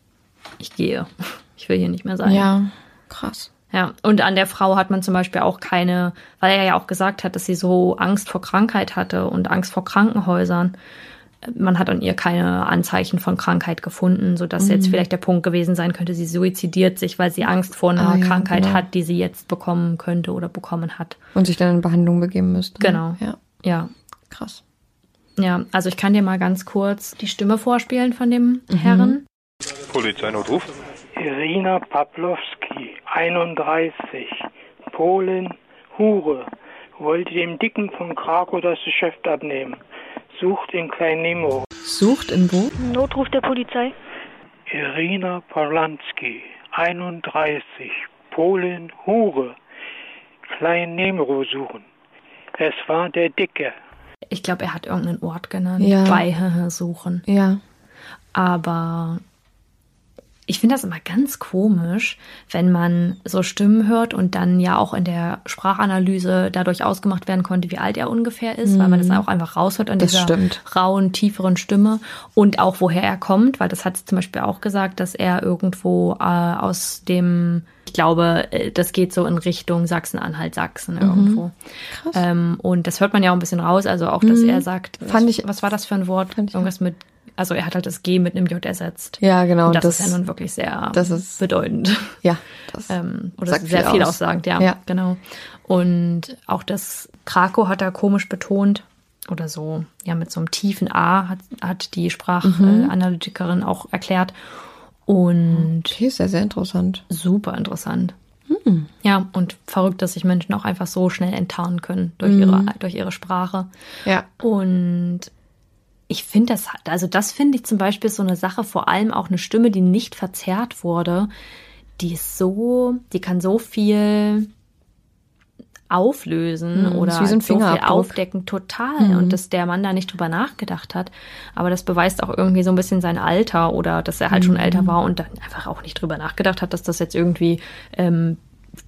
ich gehe, ich will hier nicht mehr sein. Ja, krass. Ja, und an der Frau hat man zum Beispiel auch keine, weil er ja auch gesagt hat, dass sie so Angst vor Krankheit hatte und Angst vor Krankenhäusern. Man hat an ihr keine Anzeichen von Krankheit gefunden, sodass jetzt vielleicht der Punkt gewesen sein könnte, sie suizidiert sich, weil sie Angst vor einer Ah, ja, Krankheit genau. hat, die sie jetzt bekommen könnte oder bekommen hat. Und sich dann in Behandlung begeben müsste. Genau. Ja, Ja, krass. ja, also ich kann dir mal ganz kurz die Stimme vorspielen von dem Herren. Polizeinotruf. Irina Pawlowski, 31, Polen, Hure, wollte dem Dicken von Krakow das Geschäft abnehmen. Sucht in Klein Nemo. Sucht in wo? Notruf der Polizei. Irina Polanski, 31, Polen, Hure, Klein Nemo suchen. Es war der Dicke. Ich glaube, er hat irgendeinen Ort genannt. Ja. Bei suchen. Ja. Aber ich finde das immer ganz komisch, wenn man so Stimmen hört und dann ja auch in der Sprachanalyse dadurch ausgemacht werden konnte, wie alt er ungefähr ist, weil man das auch einfach raushört an Mhm. Das dieser stimmt. rauen, tieferen Stimme und auch woher er kommt, weil das hat zum Beispiel auch gesagt, dass er irgendwo äh, aus dem, ich glaube, äh, das geht so in Richtung Sachsen-Anhalt, Sachsen irgendwo. Ähm, und das hört man ja auch ein bisschen raus, also auch, dass er sagt, Mhm. Fand was, ich- was war das für ein Wort? Irgendwas mit, also er hat halt das G mit einem J ersetzt. Ja, genau. Und das, das ist ja nun wirklich sehr das ist- bedeutend. ja, das Ähm, oder sagt sehr viel viel aus. aussagend, ja, Ja. genau. Und auch das Krakow hat er komisch betont oder so, ja, mit so einem tiefen A hat, hat die Sprachanalytikerin auch erklärt. Und okay, ist ja sehr interessant. super interessant. Ja, und verrückt, dass sich Menschen auch einfach so schnell enttarnen können durch, ihre, durch ihre Sprache. Ja. Und ich finde das, also das finde ich zum Beispiel so eine Sache, vor allem auch eine Stimme, die nicht verzerrt wurde, die ist so, die kann so viel auflösen Mhm, oder wie so ein viel. Mhm. aufdecken, total. Und dass der Mann da nicht drüber nachgedacht hat. Aber das beweist auch irgendwie so ein bisschen sein Alter oder dass er halt Mhm. schon älter war und dann einfach auch nicht drüber nachgedacht hat, dass das jetzt irgendwie ähm,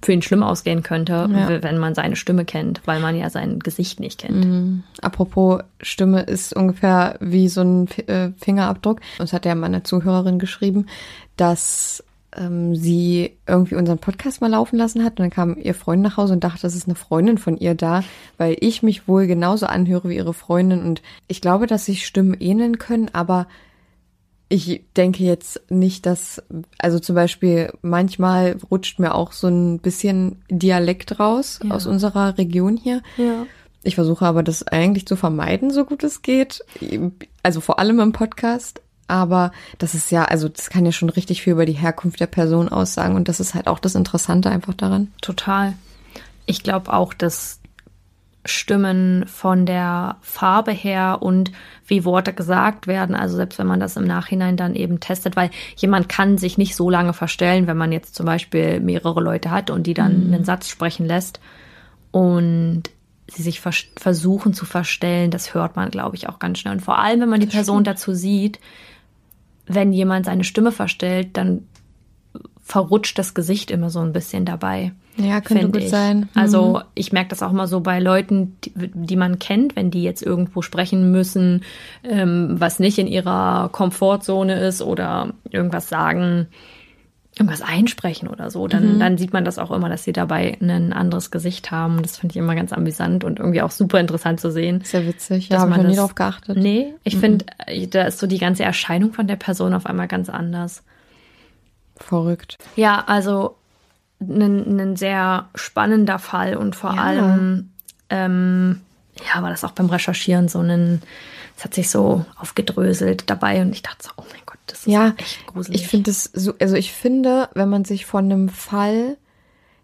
für ihn schlimm ausgehen könnte, Ja. wenn man seine Stimme kennt, weil man ja sein Gesicht nicht kennt. Mhm. Apropos Stimme ist ungefähr wie so ein äh, Fingerabdruck. Uns hat ja mal eine Zuhörerin geschrieben, dass ähm, sie irgendwie unseren Podcast mal laufen lassen hat und dann kam ihr Freund nach Hause und dachte, das ist eine Freundin von ihr da, weil ich mich wohl genauso anhöre wie ihre Freundin und ich glaube, dass sich Stimmen ähneln können, aber ich denke jetzt nicht, dass, also zum Beispiel manchmal rutscht mir auch so ein bisschen Dialekt raus Ja. aus unserer Region hier. Ja. Ich versuche aber das eigentlich zu vermeiden, so gut es geht. Also vor allem im Podcast. Aber das ist ja, also das kann ja schon richtig viel über die Herkunft der Person aussagen. Und das ist halt auch das Interessante einfach daran. Total. Ich glaube auch, dass Stimmen von der Farbe her und wie Worte gesagt werden, also selbst wenn man das im Nachhinein dann eben testet, weil jemand kann sich nicht so lange verstellen, wenn man jetzt zum Beispiel mehrere Leute hat und die dann einen Satz sprechen lässt und sie sich vers versuchen zu verstellen, das hört man, glaube ich, auch ganz schnell. Und vor allem, wenn man die Person dazu sieht, wenn jemand seine Stimme verstellt, dann verrutscht das Gesicht immer so ein bisschen dabei. Ja, könnte gut ich. sein. Mhm. Also ich merke das auch mal so bei Leuten, die, die man kennt, wenn die jetzt irgendwo sprechen müssen, ähm, was nicht in ihrer Komfortzone ist oder irgendwas sagen, irgendwas einsprechen oder so, dann, Mhm. dann sieht man das auch immer, dass sie dabei ein anderes Gesicht haben. Das finde ich immer ganz amüsant und irgendwie auch super interessant zu sehen. Sehr witzig. Ja, habe ich man noch nie drauf geachtet. Nee, ich finde, da ist so die ganze Erscheinung von der Person auf einmal ganz anders. Verrückt. Ja, also ein, ein sehr spannender Fall und vor Ja. allem, ähm, ja, war das auch beim Recherchieren so ein, es hat sich so aufgedröselt dabei und ich dachte so, oh mein Gott, das ist Ja, echt gruselig. ich finde es so, also ich finde, wenn man sich von einem Fall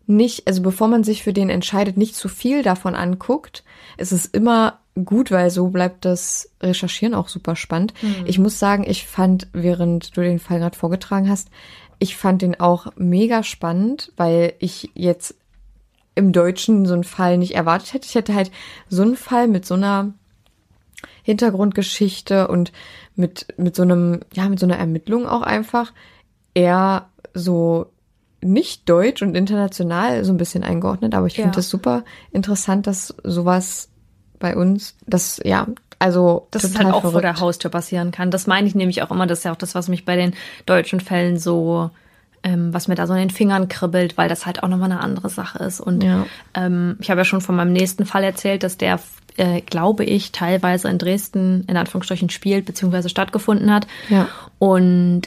nicht, also bevor man sich für den entscheidet, nicht zu viel davon anguckt, ist es immer gut, weil so bleibt das Recherchieren auch super spannend. Ich muss sagen, ich fand, während du den Fall gerade vorgetragen hast, ich fand den auch mega spannend, weil ich jetzt im Deutschen so einen Fall nicht erwartet hätte. Ich hätte halt so einen Fall mit so einer Hintergrundgeschichte und mit, mit so einem, ja, mit so einer Ermittlung auch einfach eher so nicht deutsch und international so ein bisschen eingeordnet, aber ich Ja. finde das super interessant, dass sowas bei uns, das, ja, also es total halt auch vor verrückt. der Haustür passieren kann. Das meine ich nämlich auch immer. Das ist ja auch das, was mich bei den deutschen Fällen so, ähm, was mir da so in den Fingern kribbelt, weil das halt auch nochmal eine andere Sache ist. Und Ja. ähm, ich habe ja schon von meinem nächsten Fall erzählt, dass der, äh, glaube ich, teilweise in Dresden in Anführungsstrichen spielt bzw. stattgefunden hat. Ja. Und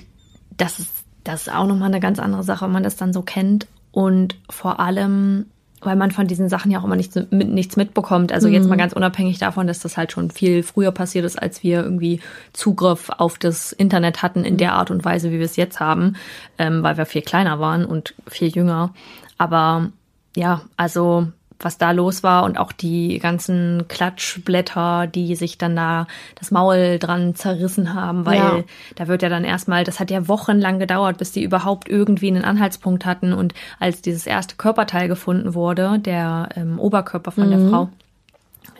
das ist, das ist auch nochmal eine ganz andere Sache, wenn man das dann so kennt. Und vor allem weil man von diesen Sachen ja auch immer nichts, mit, nichts mitbekommt. Also jetzt mal ganz unabhängig davon, dass das halt schon viel früher passiert ist, als wir irgendwie Zugriff auf das Internet hatten in der Art und Weise, wie wir es jetzt haben, ähm, weil wir viel kleiner waren und viel jünger. Aber ja, also was da los war und auch die ganzen Klatschblätter, die sich dann da das Maul dran zerrissen haben, weil Ja. da wird ja dann erstmal, das hat ja wochenlang gedauert, bis die überhaupt irgendwie einen Anhaltspunkt hatten und als dieses erste Körperteil gefunden wurde, der ähm, Oberkörper von der Frau,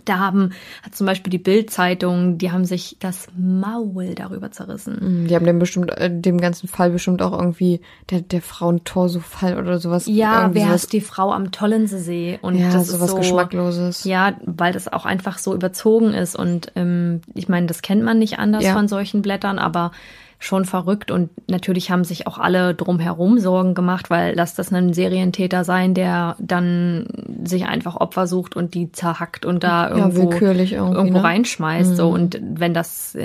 da haben, hat zum Beispiel die Bild-Zeitung, die haben sich das Maul darüber zerrissen. Die haben dem bestimmt, äh, dem ganzen Fall bestimmt auch irgendwie der, der Frauentorso-Fall oder sowas. Ja, wer sowas, ist die Frau am Tollensee? Und ja, das sowas ist so, Geschmackloses. Ja, weil das auch einfach so überzogen ist. Und ähm, ich meine, das kennt man nicht anders Ja. von solchen Blättern, aber schon verrückt. Und natürlich haben sich auch alle drumherum Sorgen gemacht, weil lass das ein Serientäter sein, der dann sich einfach Opfer sucht und die zerhackt und da Ja, irgendwo, willkürlich irgendwie, irgendwo ne? reinschmeißt. So. Und wenn das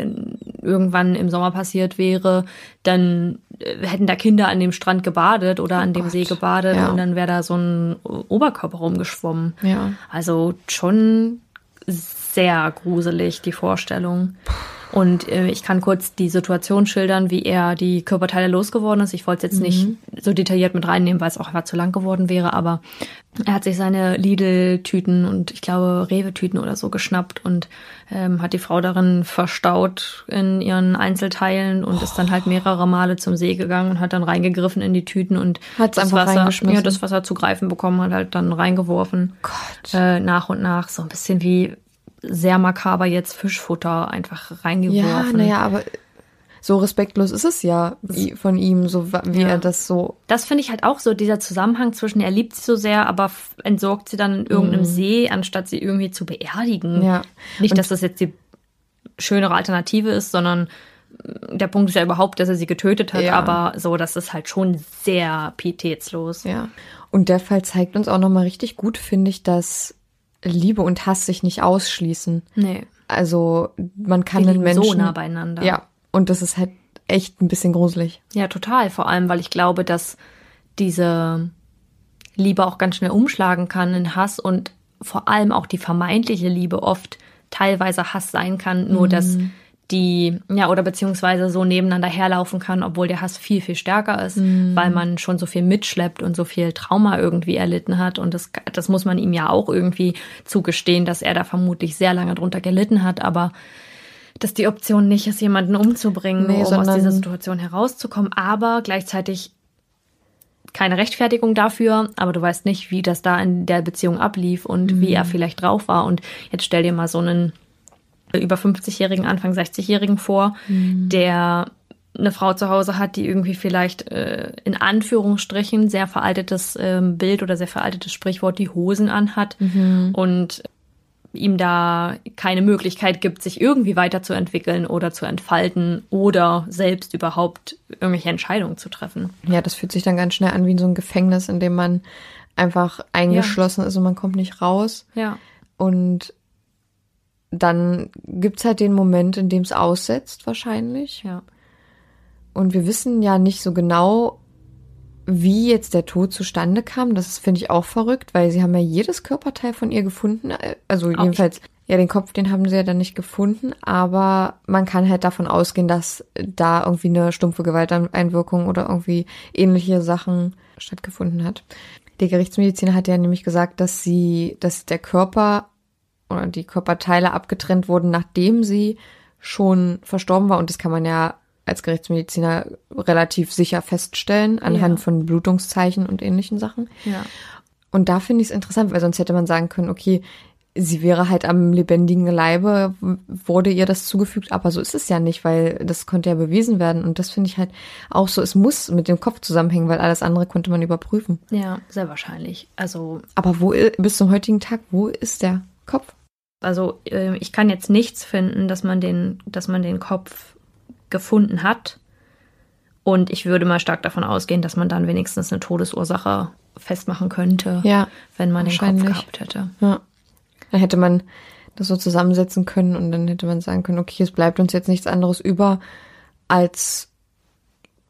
irgendwann im Sommer passiert wäre, dann äh, hätten da Kinder an dem Strand gebadet oder an dem Gott. See gebadet Ja. und dann wäre da so ein Oberkörper rumgeschwommen. Ja. Also schon sehr gruselig, die Vorstellung. Und äh, ich kann kurz die Situation schildern, wie er die Körperteile losgeworden ist. Ich wollte es jetzt nicht so detailliert mit reinnehmen, weil es auch einfach zu lang geworden wäre, aber er hat sich seine Lidl-Tüten und ich glaube Rewe-Tüten oder so geschnappt und ähm, hat die Frau darin verstaut in ihren Einzelteilen und ist dann halt mehrere Male zum See gegangen und hat dann reingegriffen in die Tüten und Hat's das Wasser, ja, das was er zu greifen bekommen hat, halt dann reingeworfen. Gott. Äh, nach und nach. So ein bisschen wie sehr makaber jetzt Fischfutter einfach Ja, reingeworfen. naja, aber so respektlos ist es ja von ihm, so wie Ja. er das so. Das finde ich halt auch so, dieser Zusammenhang zwischen, er liebt sie so sehr, aber entsorgt sie dann in irgendeinem See, anstatt sie irgendwie zu beerdigen. Mhm. Ja. Nicht, Und- dass das jetzt die schönere Alternative ist, sondern äh, der Punkt ist ja überhaupt, dass er sie getötet hat, Ja. aber so, das ist halt schon sehr pietätslos. Ja. Und der Fall zeigt uns auch nochmal richtig gut, finde ich, dass Liebe und Hass sich nicht ausschließen. Nee. Also man kann den Menschen. so nah beieinander. Ja. Und das ist halt echt ein bisschen gruselig. Ja, total. Vor allem, weil ich glaube, dass diese Liebe auch ganz schnell umschlagen kann in Hass und vor allem auch die vermeintliche Liebe oft teilweise Hass sein kann, nur dass die, ja, oder beziehungsweise so nebeneinander herlaufen kann, obwohl der Hass viel, viel stärker ist, weil man schon so viel mitschleppt und so viel Trauma irgendwie erlitten hat. Und das, das muss man ihm ja auch irgendwie zugestehen, dass er da vermutlich sehr lange drunter gelitten hat, aber dass die Option nicht ist, jemanden umzubringen, Nee, um aus dieser Situation herauszukommen, aber gleichzeitig keine Rechtfertigung dafür, aber du weißt nicht, wie das da in der Beziehung ablief und wie er vielleicht drauf war. Und jetzt stell dir mal so einen über 50-jährigen, Anfang 60-jährigen vor, der eine Frau zu Hause hat, die irgendwie vielleicht äh, in Anführungsstrichen sehr veraltetes ähm, Bild oder sehr veraltetes Sprichwort die Hosen anhat und ihm da keine Möglichkeit gibt, sich irgendwie weiterzuentwickeln oder zu entfalten oder selbst überhaupt irgendwelche Entscheidungen zu treffen. Ja, das fühlt sich dann ganz schnell an wie in so ein Gefängnis, in dem man einfach eingeschlossen ist und man kommt nicht raus. Ja. Und dann gibt's halt den Moment, in dem es aussetzt, wahrscheinlich. Ja. Und wir wissen ja nicht so genau, wie jetzt der Tod zustande kam. Das finde ich auch verrückt, weil sie haben ja jedes Körperteil von ihr gefunden. Also Auch jedenfalls, ja, den Kopf, den haben sie ja dann nicht gefunden. Aber man kann halt davon ausgehen, dass da irgendwie eine stumpfe Gewalteinwirkung oder irgendwie ähnliche Sachen stattgefunden hat. Der Gerichtsmediziner hat ja nämlich gesagt, dass sie, dass der Körper oder die Körperteile abgetrennt wurden, nachdem sie schon verstorben war. Und das kann man ja als Gerichtsmediziner relativ sicher feststellen, anhand Ja. von Blutungszeichen und ähnlichen Sachen. Ja. Und da finde ich es interessant, weil sonst hätte man sagen können, okay, sie wäre halt am lebendigen Leibe, wurde ihr das zugefügt, aber so ist es ja nicht, weil das konnte ja bewiesen werden. Und das finde ich halt auch so, es muss mit dem Kopf zusammenhängen, weil alles andere konnte man überprüfen. Ja, sehr wahrscheinlich. Also, Aber wo bis zum heutigen Tag, wo ist der Kopf? Also äh, ich kann jetzt nichts finden, dass man den, dass man den Kopf gefunden hat. Und ich würde mal stark davon ausgehen, dass man dann wenigstens eine Todesursache festmachen könnte, Ja, wenn man den Kopf gehabt hätte. Ja. Dann hätte man das so zusammensetzen können und dann hätte man sagen können, okay, es bleibt uns jetzt nichts anderes über, als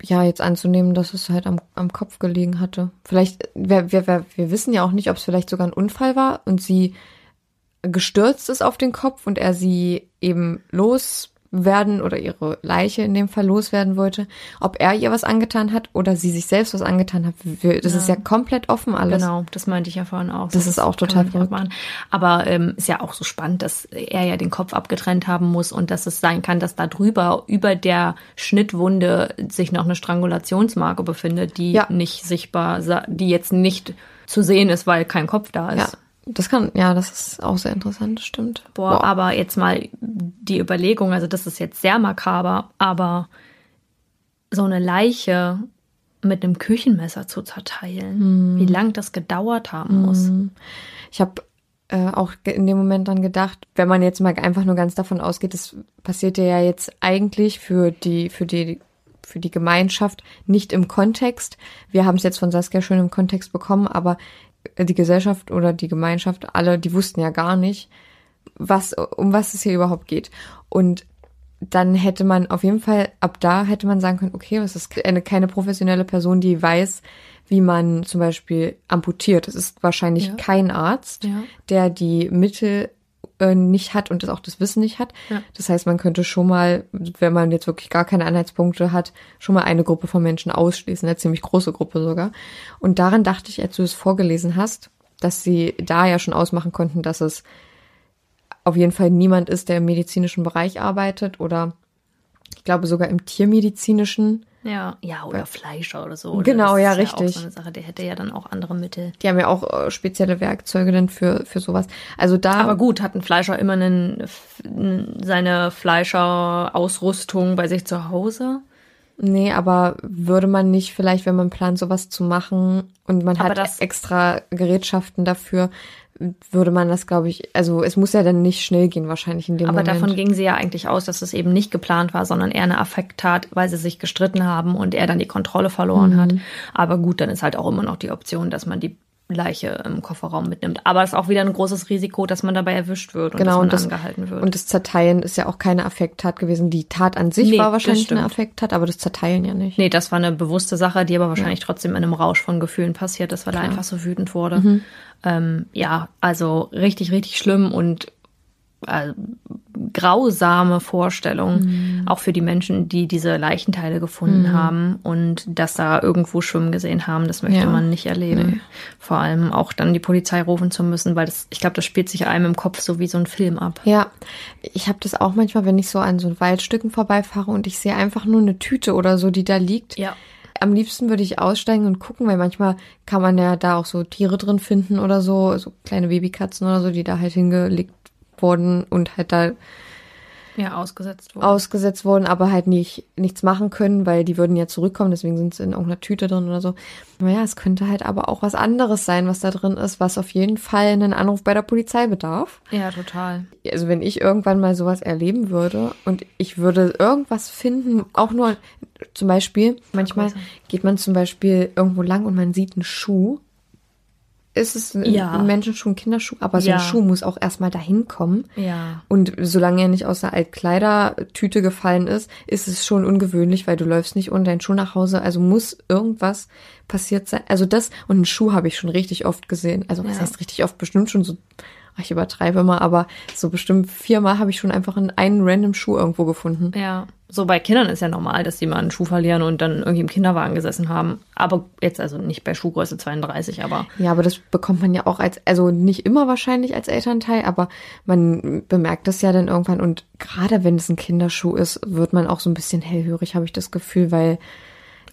ja, jetzt anzunehmen, dass es halt am, am Kopf gelegen hatte. Vielleicht, wir, wir, wir wissen ja auch nicht, ob es vielleicht sogar ein Unfall war und sie gestürzt ist auf den Kopf und er sie eben loswerden oder ihre Leiche in dem Fall loswerden wollte. Ob er ihr was angetan hat oder sie sich selbst was angetan hat, das Ja. ist ja komplett offen alles. Genau, das meinte ich ja vorhin auch. Das ist auch total verrückt. Aber ähm, ist ja auch so spannend, dass er ja den Kopf abgetrennt haben muss und dass es sein kann, dass da drüber, über der Schnittwunde, sich noch eine Strangulationsmarke befindet, die Ja. nicht sichtbar, die jetzt nicht zu sehen ist, weil kein Kopf da Ja, ist. Das kann, ja, das ist auch sehr interessant, stimmt. Boah, aber jetzt mal die Überlegung, also das ist jetzt sehr makaber, aber so eine Leiche mit einem Küchenmesser zu zerteilen, Hm. wie lang das gedauert haben muss. Ich habe äh, auch in dem Moment dann gedacht, wenn man jetzt mal einfach nur ganz davon ausgeht, das passiert ja jetzt eigentlich für die, für die, für die Gemeinschaft nicht im Kontext. Wir haben es jetzt von Saskia schön im Kontext bekommen, aber die Gesellschaft oder die Gemeinschaft, alle, die wussten ja gar nicht, was, um was es hier überhaupt geht. Und dann hätte man auf jeden Fall, ab da hätte man sagen können, okay, es ist eine, keine professionelle Person, die weiß, wie man zum Beispiel amputiert. Es ist wahrscheinlich Ja. kein Arzt, Ja. der die Mittel äh, nicht hat und das auch das Wissen nicht hat. Ja. Das heißt, man könnte schon mal, wenn man jetzt wirklich gar keine Anhaltspunkte hat, schon mal eine Gruppe von Menschen ausschließen, eine ziemlich große Gruppe sogar. Und daran dachte ich, als du es vorgelesen hast, dass sie da ja schon ausmachen konnten, dass es auf jeden Fall niemand ist, der im medizinischen Bereich arbeitet oder ich glaube sogar im tiermedizinischen. Ja, ja, oder Fleischer oder so. Oder Genau, das ja, ist richtig. auch so eine Sache, der hätte ja dann auch andere Mittel. Die haben ja auch äh, spezielle Werkzeuge dann für, für sowas. Also da. Aber gut, hat ein Fleischer immer einen, seine Fleischerausrüstung bei sich zu Hause? Nee, aber würde man nicht vielleicht, wenn man plant, sowas zu machen und man Aber hat das- extra Gerätschaften dafür, würde man das, glaube ich, also es muss ja dann nicht schnell gehen wahrscheinlich in dem Aber Moment. davon ging sie ja eigentlich aus, dass es eben nicht geplant war, sondern eher eine Affekttat, weil sie sich gestritten haben und er dann die Kontrolle verloren Mhm. hat. Aber gut, dann ist halt auch immer noch die Option, dass man die Leiche im Kofferraum mitnimmt. Aber es ist auch wieder ein großes Risiko, dass man dabei erwischt wird und genau, dass man und das, angehalten wird. und das Zerteilen ist ja auch keine Affekttat gewesen. Die Tat an sich Nee, war wahrscheinlich eine. Affekttat, aber das Zerteilen ja nicht. Nee, das war eine bewusste Sache, die aber wahrscheinlich trotzdem in einem Rausch von Gefühlen passiert ist, weil er einfach so wütend wurde. Mhm. Ähm, ja, also richtig, richtig schlimm und äh, grausame Vorstellung, Mhm. auch für die Menschen, die diese Leichenteile gefunden haben und das da irgendwo schwimmen gesehen haben, das möchte Ja. man nicht erleben. Vor allem auch dann die Polizei rufen zu müssen, weil das, ich glaube, das spielt sich einem im Kopf so wie so ein Film ab. Ja, ich habe das auch manchmal, wenn ich so an so Waldstücken vorbeifahre und ich sehe einfach nur eine Tüte oder so, die da liegt. Ja. Am liebsten würde ich aussteigen und gucken, weil manchmal kann man ja da auch so Tiere drin finden oder so, so kleine Babykatzen oder so, die da halt hingelegt wurden und halt da Ja, ausgesetzt wurde. ausgesetzt wurden, aber halt nicht nichts machen können, weil die würden ja zurückkommen, deswegen sind sie in irgendeiner Tüte drin oder so. Naja, es könnte halt aber auch was anderes sein, was da drin ist, was auf jeden Fall einen Anruf bei der Polizei bedarf. ja, total. Also wenn ich irgendwann mal sowas erleben würde und ich würde irgendwas finden, auch nur zum Beispiel, manchmal geht man zum Beispiel irgendwo lang und man sieht einen Schuh. Ist es ein, Ja. ein Menschenschuh, ein Kinderschuh, aber so Ja. ein Schuh muss auch erstmal dahin kommen. Ja. Und solange er nicht aus der Altkleidertüte gefallen ist, ist es schon ungewöhnlich, weil du läufst nicht ohne deinen Schuh nach Hause. Also muss irgendwas passiert sein. Also das und einen Schuh habe ich schon richtig oft gesehen. Also was Ja. heißt richtig oft? Bestimmt schon so, ich übertreibe mal, aber so bestimmt viermal habe ich schon einfach einen, einen random Schuh irgendwo gefunden. Ja, so bei Kindern ist ja normal, dass die mal einen Schuh verlieren und dann irgendwie im Kinderwagen gesessen haben. Aber jetzt also nicht bei Schuhgröße 32, aber Ja, aber das bekommt man ja auch als, also nicht immer wahrscheinlich als Elternteil, aber man bemerkt das ja dann irgendwann und gerade wenn es ein Kinderschuh ist, wird man auch so ein bisschen hellhörig, habe ich das Gefühl, weil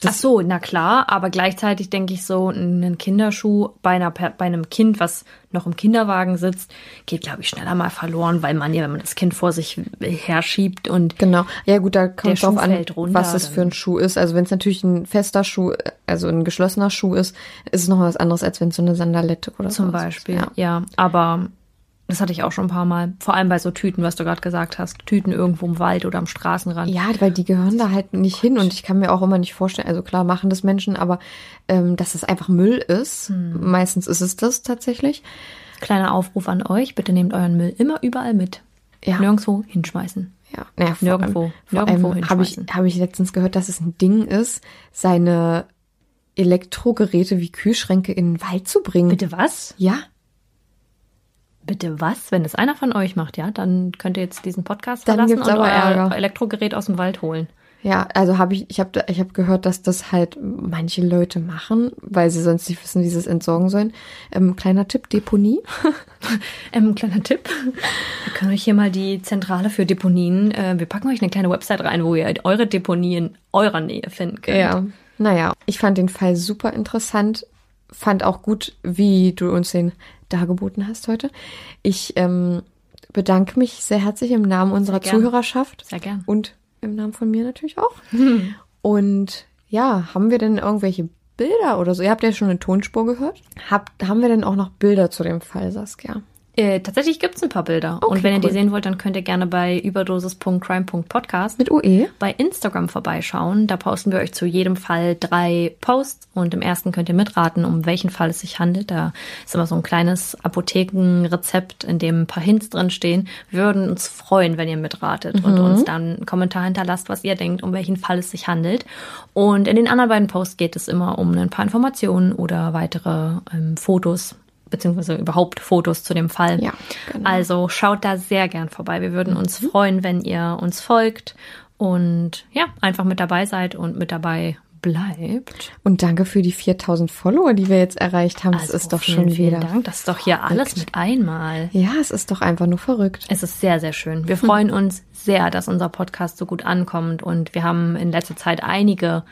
Ach so, na klar, aber gleichzeitig denke ich so, ein Kinderschuh bei, einer, bei einem Kind, was noch im Kinderwagen sitzt, geht, glaube ich, schneller mal verloren, weil man ja, wenn man das Kind vor sich herschiebt und Genau. Ja gut, da kommt es drauf an, runter, was es für ein Schuh ist. Also wenn es natürlich ein fester Schuh, also ein geschlossener Schuh ist, ist es noch was anderes, als wenn es so eine Sandalette oder zum sowas Beispiel, Ist. ja. Ja. aber das hatte ich auch schon ein paar Mal, vor allem bei so Tüten, was du gerade gesagt hast, Tüten irgendwo im Wald oder am Straßenrand. ja, weil die gehören da halt nicht hin und ich kann mir auch immer nicht vorstellen, also klar machen das Menschen, aber ähm, dass es einfach Müll ist, Hm. meistens ist es das tatsächlich. Kleiner Aufruf an euch, bitte nehmt euren Müll immer überall mit. Ja. Nirgendwo hinschmeißen. Ja, naja, Nirgendwo- allem, nirgendwo allem habe ich, habe ich letztens gehört, dass es ein Ding ist, seine Elektrogeräte wie Kühlschränke in den Wald zu bringen. Bitte was? Ja, Bitte was? Wenn es einer von euch macht, ja, dann könnt ihr jetzt diesen Podcast Dann verlassen und aber euer Ärger. Elektrogerät aus dem Wald holen. ja, also habe ich, ich habe, ich habe gehört, dass das halt manche Leute machen, weil sie sonst nicht wissen, wie sie es entsorgen sollen. Ähm, kleiner Tipp: Deponie. Ähm, kleiner Tipp. Wir können euch hier mal die Zentrale für Deponien, äh, wir packen euch eine kleine Website rein, wo ihr eure Deponie in eurer Nähe finden könnt. Ja. Naja, ich fand den Fall super interessant. Fand auch gut, wie du uns den dargeboten hast heute. Ich ähm, bedanke mich sehr herzlich im Namen unserer gern. Zuhörerschaft. Sehr gern. Und im Namen von mir natürlich auch. Und ja, haben wir denn irgendwelche Bilder oder so? Ihr habt ja schon eine Tonspur gehört. Habt, haben wir denn auch noch Bilder zu dem Fall, Saskia? Äh, tatsächlich gibt's ein paar Bilder. Okay, und wenn ihr cool. die sehen wollt, dann könnt ihr gerne bei überdosis.crime.podcast Mit UE? bei Instagram vorbeischauen. Da posten wir euch zu jedem Fall drei Posts und im ersten könnt ihr mitraten, um welchen Fall es sich handelt. Da ist immer so ein kleines Apothekenrezept, in dem ein paar Hints drin stehen. Wir würden uns freuen, wenn ihr mitratet und uns dann einen Kommentar hinterlasst, was ihr denkt, um welchen Fall es sich handelt. Und in den anderen beiden Posts geht es immer um ein paar Informationen oder weitere ähm, Fotos beziehungsweise überhaupt Fotos zu dem Fall. Ja, genau. Also schaut da sehr gern vorbei. Wir würden uns freuen, wenn ihr uns folgt und ja, einfach mit dabei seid und mit dabei bleibt. Und danke für die 4000 Follower, die wir jetzt erreicht haben. Das Also ist doch vielen, schon vielen wieder. Dank. Das ist doch hier alles mit einmal. Ja, es ist doch einfach nur verrückt. Es ist sehr, sehr schön. Wir freuen uns sehr, dass unser Podcast so gut ankommt und wir haben in letzter Zeit einige,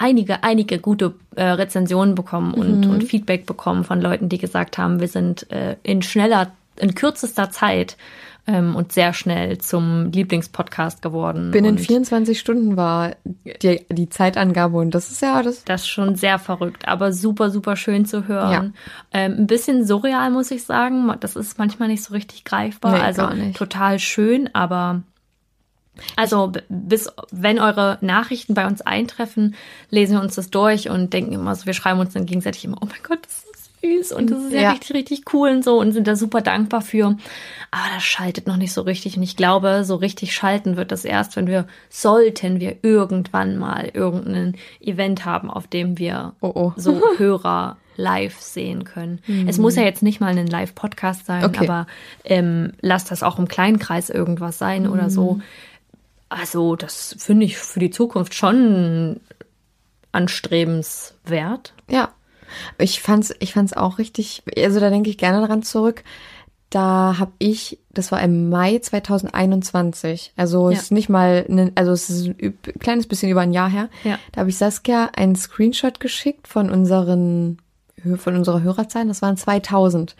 einige, einige gute äh, Rezensionen bekommen und, und Feedback bekommen von Leuten, die gesagt haben, wir sind äh, in schneller, in kürzester Zeit ähm, und sehr schnell zum Lieblingspodcast geworden. Binnen und 24 Stunden war die, die Zeitangabe und das ist ja das. Das ist schon sehr verrückt, aber super, super schön zu hören. Ja. Ähm, ein bisschen surreal, muss ich sagen. Das ist manchmal nicht so richtig greifbar. Nee, also total schön, aber also bis wenn eure Nachrichten bei uns eintreffen, lesen wir uns das durch und denken immer so, wir schreiben uns dann gegenseitig immer, oh mein Gott, das ist süß und das ist ja, Ja. richtig, richtig cool und so und sind da super dankbar für. Aber das schaltet noch nicht so richtig und ich glaube, so richtig schalten wird das erst, wenn wir, sollten wir irgendwann mal irgendein Event haben, auf dem wir Oh, oh. so Hörer live sehen können. Es muss ja jetzt nicht mal ein Live-Podcast sein, Okay. aber ähm, lasst das auch im kleinen Kreis irgendwas sein oder so. Also, das finde ich für die Zukunft schon anstrebenswert. Ja. Ich fand's, ich fand's auch richtig, also da denke ich gerne dran zurück. Da habe ich, das war im Mai 2021, also es Ja. ist nicht mal, ne, also es ist ein kleines bisschen über ein Jahr her. Ja. Da habe ich Saskia einen Screenshot geschickt von unseren, von unserer Hörerzahlen, das waren 2000.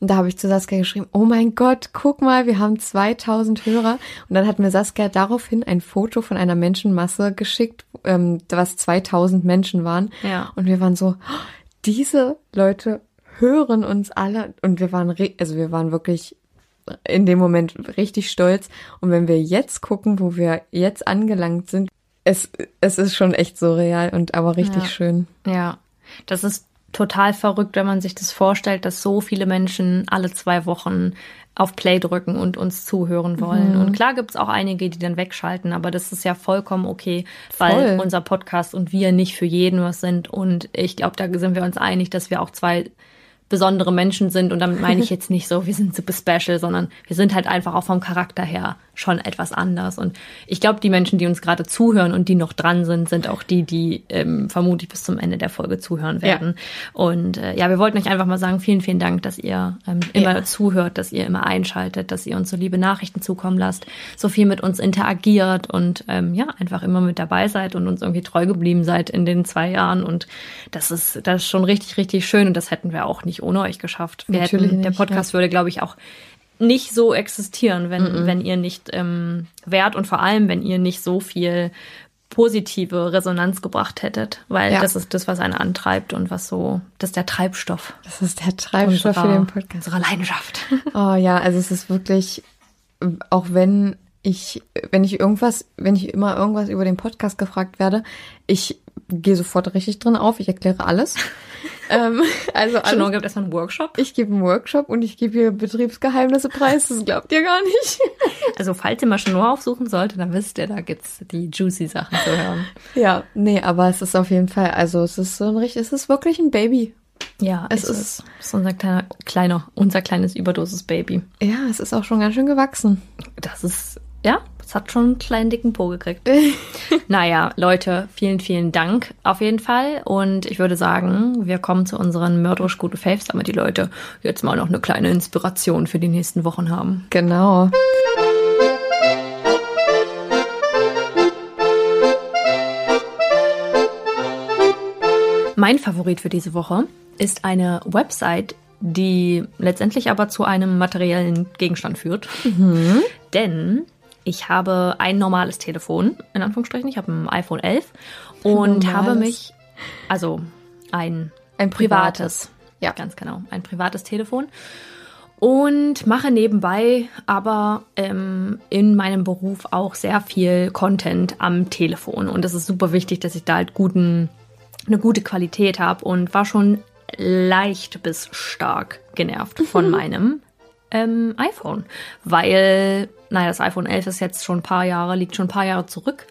Und da habe ich zu Saskia geschrieben, oh mein Gott, guck mal, wir haben 2000 Hörer. Und dann hat mir Saskia daraufhin ein Foto von einer Menschenmasse geschickt, ähm, was 2000 Menschen waren. Ja. Und wir waren so, "Oh, diese Leute hören uns alle. Und wir waren, re- also wir waren wirklich in dem Moment richtig stolz. Und wenn wir jetzt gucken, wo wir jetzt angelangt sind, es, es ist schon echt surreal und aber richtig Ja. schön. Ja, das ist total verrückt, wenn man sich das vorstellt, dass so viele Menschen alle zwei Wochen auf Play drücken und uns zuhören wollen. Und klar gibt's auch einige, die dann wegschalten, aber das ist ja vollkommen okay, weil Voll. unser Podcast und wir nicht für jeden was sind. Und ich glaube, da sind wir uns einig, dass wir auch zwei besondere Menschen sind. Und damit meine ich jetzt nicht so, wir sind super special, sondern wir sind halt einfach auch vom Charakter her schon etwas anders. Und ich glaube, die Menschen, die uns gerade zuhören und die noch dran sind, sind auch die, die ähm, vermutlich bis zum Ende der Folge zuhören werden. Und äh, ja, wir wollten euch einfach mal sagen, vielen, vielen Dank, dass ihr ähm, immer Ja. zuhört, dass ihr immer einschaltet, dass ihr uns so liebe Nachrichten zukommen lasst, so viel mit uns interagiert und ähm, ja, einfach immer mit dabei seid und uns irgendwie treu geblieben seid in den zwei Jahren. Und das ist, das ist schon richtig, richtig schön und das hätten wir auch nicht ohne euch geschafft. Wir Natürlich hätten, der nicht, Podcast würde, glaube ich, auch nicht so existieren, wenn, wenn ihr nicht ähm, wärt und vor allem, wenn ihr nicht so viel positive Resonanz gebracht hättet, weil Ja. das ist das, was einen antreibt und was so, das ist der Treibstoff Das ist der Treibstoff für den Podcast. unserer Leidenschaft. Oh ja, also es ist wirklich, auch wenn ich, wenn ich irgendwas, wenn ich immer irgendwas über den Podcast gefragt werde, ich gehe sofort richtig drin auf. Ich erkläre alles. ähm, also alles, gibt erstmal einen Workshop. ich gebe einen Workshop und ich gebe hier Betriebsgeheimnisse preis. Das glaubt ihr gar nicht. Also falls ihr mal Chanel aufsuchen solltet, dann wisst ihr, da gibt's die juicy Sachen zu hören. ja, nee, aber es ist auf jeden Fall, also es ist so ein richtig, es ist wirklich ein Baby. Ja, Es es ist- ist, es ist unser kleiner, kleiner, unser kleines Überdosis-Baby. Ja, es ist auch schon ganz schön gewachsen. Das ist, ja, es hat schon einen kleinen dicken Po gekriegt. naja, Leute, vielen, vielen Dank auf jeden Fall. Und ich würde sagen, wir kommen zu unseren mörderisch guten Faves, damit die Leute jetzt mal noch eine kleine Inspiration für die nächsten Wochen haben. Genau. Mein Favorit für diese Woche ist eine Website, die letztendlich aber zu einem materiellen Gegenstand führt. Denn ich habe ein normales Telefon, in Anführungsstrichen. Ich habe ein iPhone 11 und Normales. habe mich, also ein, Ein privates, Ja. ganz genau, ein privates Telefon. Und mache nebenbei aber ähm, in meinem Beruf auch sehr viel Content am Telefon. Und es ist super wichtig, dass ich da halt guten, eine gute Qualität habe und war schon leicht bis stark genervt von meinem ähm, iPhone. Weil, naja, das iPhone 11 ist jetzt schon ein paar Jahre, liegt schon ein paar Jahre zurück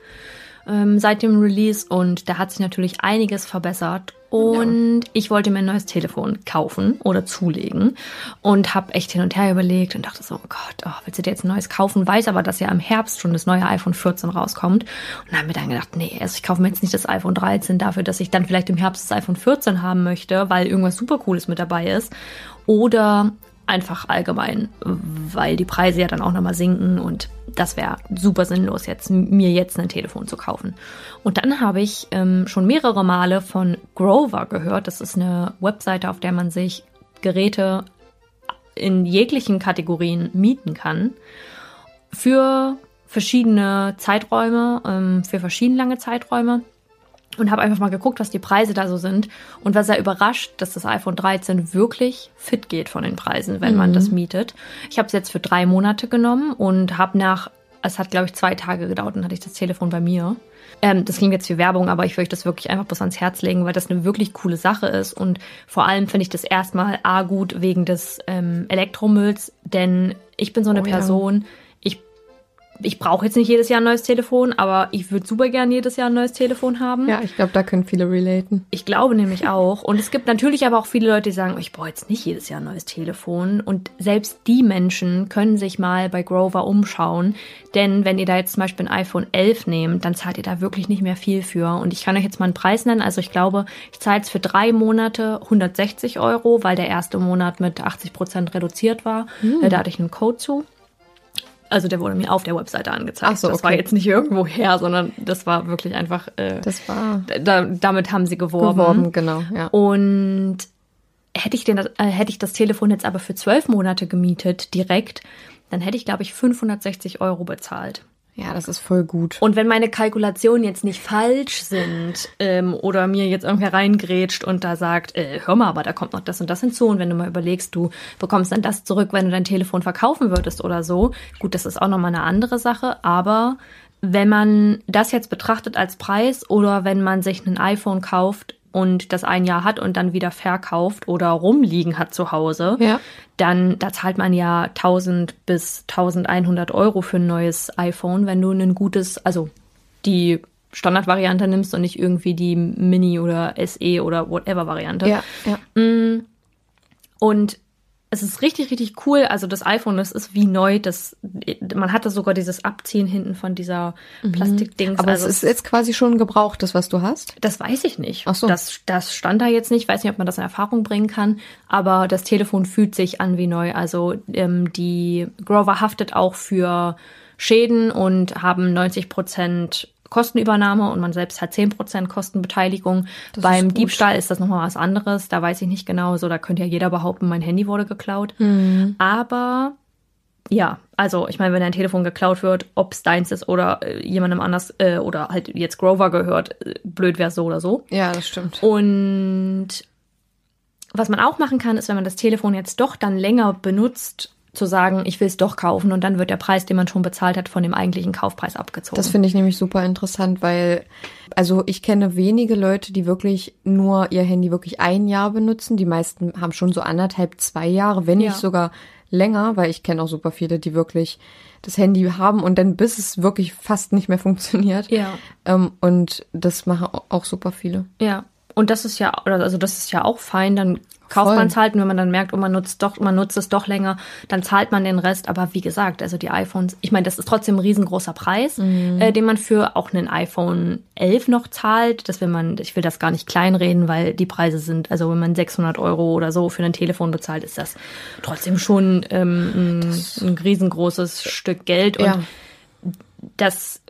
ähm, seit dem Release und da hat sich natürlich einiges verbessert. Und ich wollte mir ein neues Telefon kaufen oder zulegen und habe echt hin und her überlegt und dachte so, oh Gott, oh, willst du dir jetzt ein neues kaufen? Weiß aber, dass ja im Herbst schon das neue iPhone 14 rauskommt. Und habe mir dann gedacht, nee, also ich kaufe mir jetzt nicht das iPhone 13 dafür, dass ich dann vielleicht im Herbst das iPhone 14 haben möchte, weil irgendwas super Cooles mit dabei ist. Oder einfach allgemein, weil die Preise ja dann auch nochmal sinken und das wäre super sinnlos, jetzt mir jetzt ein Telefon zu kaufen. Und dann habe ich ähm, schon mehrere Male von Grover gehört. Das ist eine Webseite, auf der man sich Geräte in jeglichen Kategorien mieten kann für verschiedene Zeiträume, ähm, für verschieden lange Zeiträume und habe einfach mal geguckt, was die Preise da so sind und war sehr überrascht, dass das iPhone 13 wirklich fit geht von den Preisen, wenn man das mietet. Ich habe es jetzt für drei Monate genommen und habe nach, es hat glaube ich zwei Tage gedauert, dann hatte ich das Telefon bei mir. Ähm, das klingt jetzt wie Werbung, aber ich würde euch das wirklich einfach bloß ans Herz legen, weil das eine wirklich coole Sache ist und vor allem finde ich das erstmal A gut wegen des ähm, Elektromülls, denn ich bin so eine Oh ja. Person, ich ich brauche jetzt nicht jedes Jahr ein neues Telefon, aber ich würde super gern jedes Jahr ein neues Telefon haben. Ja, ich glaube, da können viele relaten. Ich glaube nämlich auch. Und es gibt natürlich aber auch viele Leute, die sagen, ich brauche jetzt nicht jedes Jahr ein neues Telefon. Und selbst die Menschen können sich mal bei Grover umschauen. Denn wenn ihr da jetzt zum Beispiel ein iPhone 11 nehmt, dann zahlt ihr da wirklich nicht mehr viel für. Und ich kann euch jetzt mal einen Preis nennen. Also ich glaube, ich zahle jetzt für drei Monate 160 Euro, weil der erste Monat mit 80 Prozent reduziert war. Äh, Da hatte ich einen Code zu. Also der wurde mir auf der Webseite angezeigt. Ach so, Das war okay. jetzt nicht irgendwo her, sondern das war wirklich einfach. Äh, Das war da, damit haben sie geworben. geworben, genau, ja. Und hätte ich, den, äh, hätte ich das Telefon jetzt aber für zwölf Monate gemietet, direkt, dann hätte ich, glaube ich, 560 Euro bezahlt. Ja, das ist voll gut. Und wenn meine Kalkulationen jetzt nicht falsch sind ähm, oder mir jetzt irgendwer reingrätscht und da sagt, äh, hör mal, aber da kommt noch das und das hinzu und wenn du mal überlegst, du bekommst dann das zurück, wenn du dein Telefon verkaufen würdest oder so, gut, das ist auch nochmal eine andere Sache, aber wenn man das jetzt betrachtet als Preis oder wenn man sich ein iPhone kauft und das ein Jahr hat und dann wieder verkauft oder rumliegen hat zu Hause, Ja. dann da zahlt man ja 1000 bis 1100 Euro für ein neues iPhone, wenn du ein gutes, also die Standardvariante nimmst und nicht irgendwie die Mini oder SE oder whatever Variante. Ja, ja. Und es ist richtig, richtig cool. Also das iPhone, das ist wie neu. Das, man hatte sogar dieses Abziehen hinten von dieser Plastikdings. Mhm. Aber also es ist jetzt quasi schon gebrauchtes, was du hast. das weiß ich nicht. Ach so. Das, das stand da jetzt nicht. Ich weiß nicht, ob man das in Erfahrung bringen kann. Aber das Telefon fühlt sich an wie neu. Also ähm, die Grover haftet auch für Schäden und haben 90 Prozent Kostenübernahme und man selbst hat 10 Prozent Kostenbeteiligung. Das Beim ist. Diebstahl ist das nochmal was anderes. Da weiß ich nicht genau. So, da könnte ja jeder behaupten, mein Handy wurde geklaut. Mhm. Aber ja, also ich meine, wenn dein Telefon geklaut wird, ob es deins ist oder äh, jemandem anders äh, oder halt jetzt Grover gehört, äh, blöd wäre so oder so. Ja, das stimmt. Und was man auch machen kann, ist, wenn man das Telefon jetzt doch dann länger benutzt, zu sagen, ich will es doch kaufen und dann wird der Preis, den man schon bezahlt hat, von dem eigentlichen Kaufpreis abgezogen. Das finde ich nämlich super interessant, weil, also ich kenne wenige Leute, die wirklich nur ihr Handy wirklich ein Jahr benutzen. Die meisten haben schon so anderthalb, zwei Jahre, wenn Ja. nicht sogar länger, weil ich kenne auch super viele, die wirklich das Handy haben und dann bis es wirklich fast nicht mehr funktioniert. Ja. Ähm, und das machen au- auch super viele. Ja. Und das ist ja, oder also das ist ja auch fein, dann kauft man es halt und wenn man dann merkt, oh, man nutzt doch, man nutzt es doch länger, dann zahlt man den Rest. Aber wie gesagt, also die iPhones, ich meine, das ist trotzdem ein riesengroßer Preis, äh, den man für auch einen iPhone 11 noch zahlt. Das will man, ich will das gar nicht kleinreden, weil die Preise sind, also wenn man 600 Euro oder so für ein Telefon bezahlt, ist das trotzdem schon ähm, ein, ein riesengroßes Stück Geld. Und Ja. das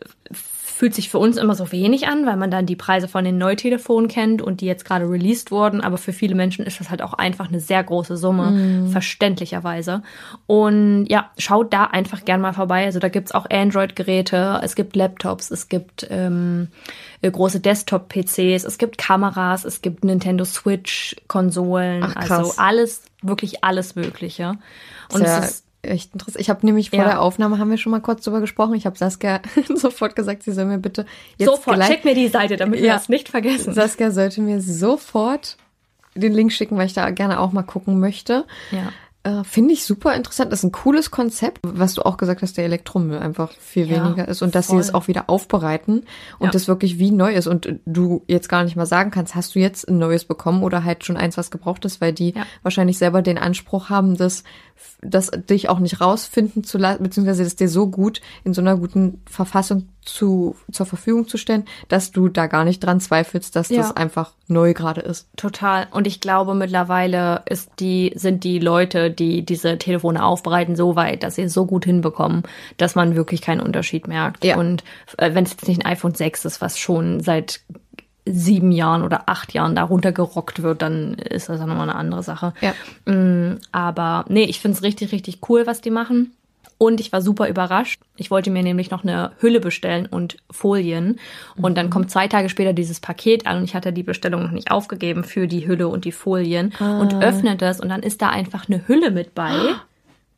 fühlt sich für uns immer so wenig an, weil man dann die Preise von den Neutelefonen kennt und die jetzt gerade released wurden. Aber für viele Menschen ist das halt auch einfach eine sehr große Summe, verständlicherweise. Und ja, schaut da einfach gern mal vorbei. Also da gibt's auch Android-Geräte, es gibt Laptops, es gibt ähm, äh, große Desktop-PCs, es gibt Kameras, es gibt Nintendo Switch-Konsolen, also alles, wirklich alles Mögliche. Und Sehr es ist echt interessant. Ich habe nämlich vor Ja. der Aufnahme haben wir schon mal kurz drüber gesprochen. Ich habe Saskia sofort gesagt, sie soll mir bitte jetzt sofort, gleich check mir die Seite, damit wir Ja. das nicht vergessen. Saskia sollte mir sofort den Link schicken, weil ich da gerne auch mal gucken möchte. ja. Äh, Finde ich super interessant. Das ist ein cooles Konzept, was du auch gesagt hast, der Elektromüll einfach viel Ja, weniger ist und dass voll. sie es auch wieder aufbereiten und Ja. das wirklich wie neu ist und du jetzt gar nicht mal sagen kannst, hast du jetzt ein neues bekommen oder halt schon eins, was gebraucht ist, weil die Ja. wahrscheinlich selber den Anspruch haben, das, das dich auch nicht rausfinden zu lassen, beziehungsweise das dir so gut in so einer guten Verfassung zu, zur Verfügung zu stellen, dass du da gar nicht dran zweifelst, dass Ja. das einfach neu gerade ist. Total. Und ich glaube, mittlerweile ist die, sind die Leute, die diese Telefone aufbereiten, so weit, dass sie es so gut hinbekommen, dass man wirklich keinen Unterschied merkt. Ja. Und äh, wenn es jetzt nicht ein iPhone 6 ist, was schon seit sieben Jahren oder acht Jahren da runtergerockt wird, dann ist das ja nochmal eine andere Sache. Ja. Mm, Aber nee, ich find's richtig, richtig cool, was die machen. Und ich war super überrascht. Ich wollte mir nämlich noch eine Hülle bestellen und Folien. Und dann kommt zwei Tage später dieses Paket an und ich hatte die Bestellung noch nicht aufgegeben für die Hülle und die Folien und öffne das und dann ist da einfach eine Hülle mit bei,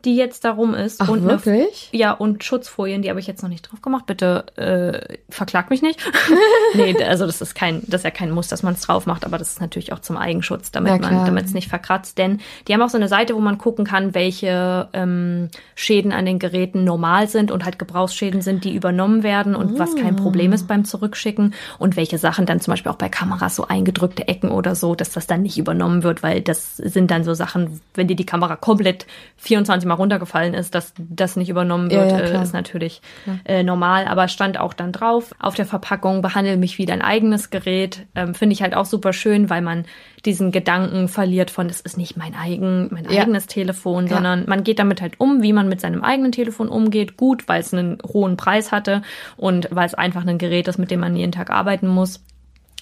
die jetzt darum ist. Ach, und eine- wirklich? ja, und Schutzfolien, die habe ich jetzt noch nicht drauf gemacht. Bitte äh, verklag mich nicht. nee, also das ist kein, das ist ja kein Muss, dass man es drauf macht, aber das ist natürlich auch zum Eigenschutz, damit Ja, man, damit es nicht verkratzt. Denn die haben auch so eine Seite, wo man gucken kann, welche ähm, Schäden an den Geräten normal sind und halt Gebrauchsschäden sind, die übernommen werden und was kein Problem ist beim Zurückschicken und welche Sachen dann zum Beispiel auch bei Kameras so eingedrückte Ecken oder so, dass das dann nicht übernommen wird, weil das sind dann so Sachen, wenn dir die Kamera komplett 24 Mal runtergefallen ist, dass das nicht übernommen Ja, wird, ja, äh, klar. ist natürlich äh, normal, aber stand auch dann drauf auf der Verpackung, behandle mich wie dein eigenes Gerät. Ähm, Finde ich halt auch super schön, weil man diesen Gedanken verliert von, das ist nicht mein eigen, mein Ja. eigenes Telefon, Ja. sondern man geht damit halt um, wie man mit seinem eigenen Telefon umgeht. Gut, weil es einen hohen Preis hatte und weil es einfach ein Gerät ist, mit dem man jeden Tag arbeiten muss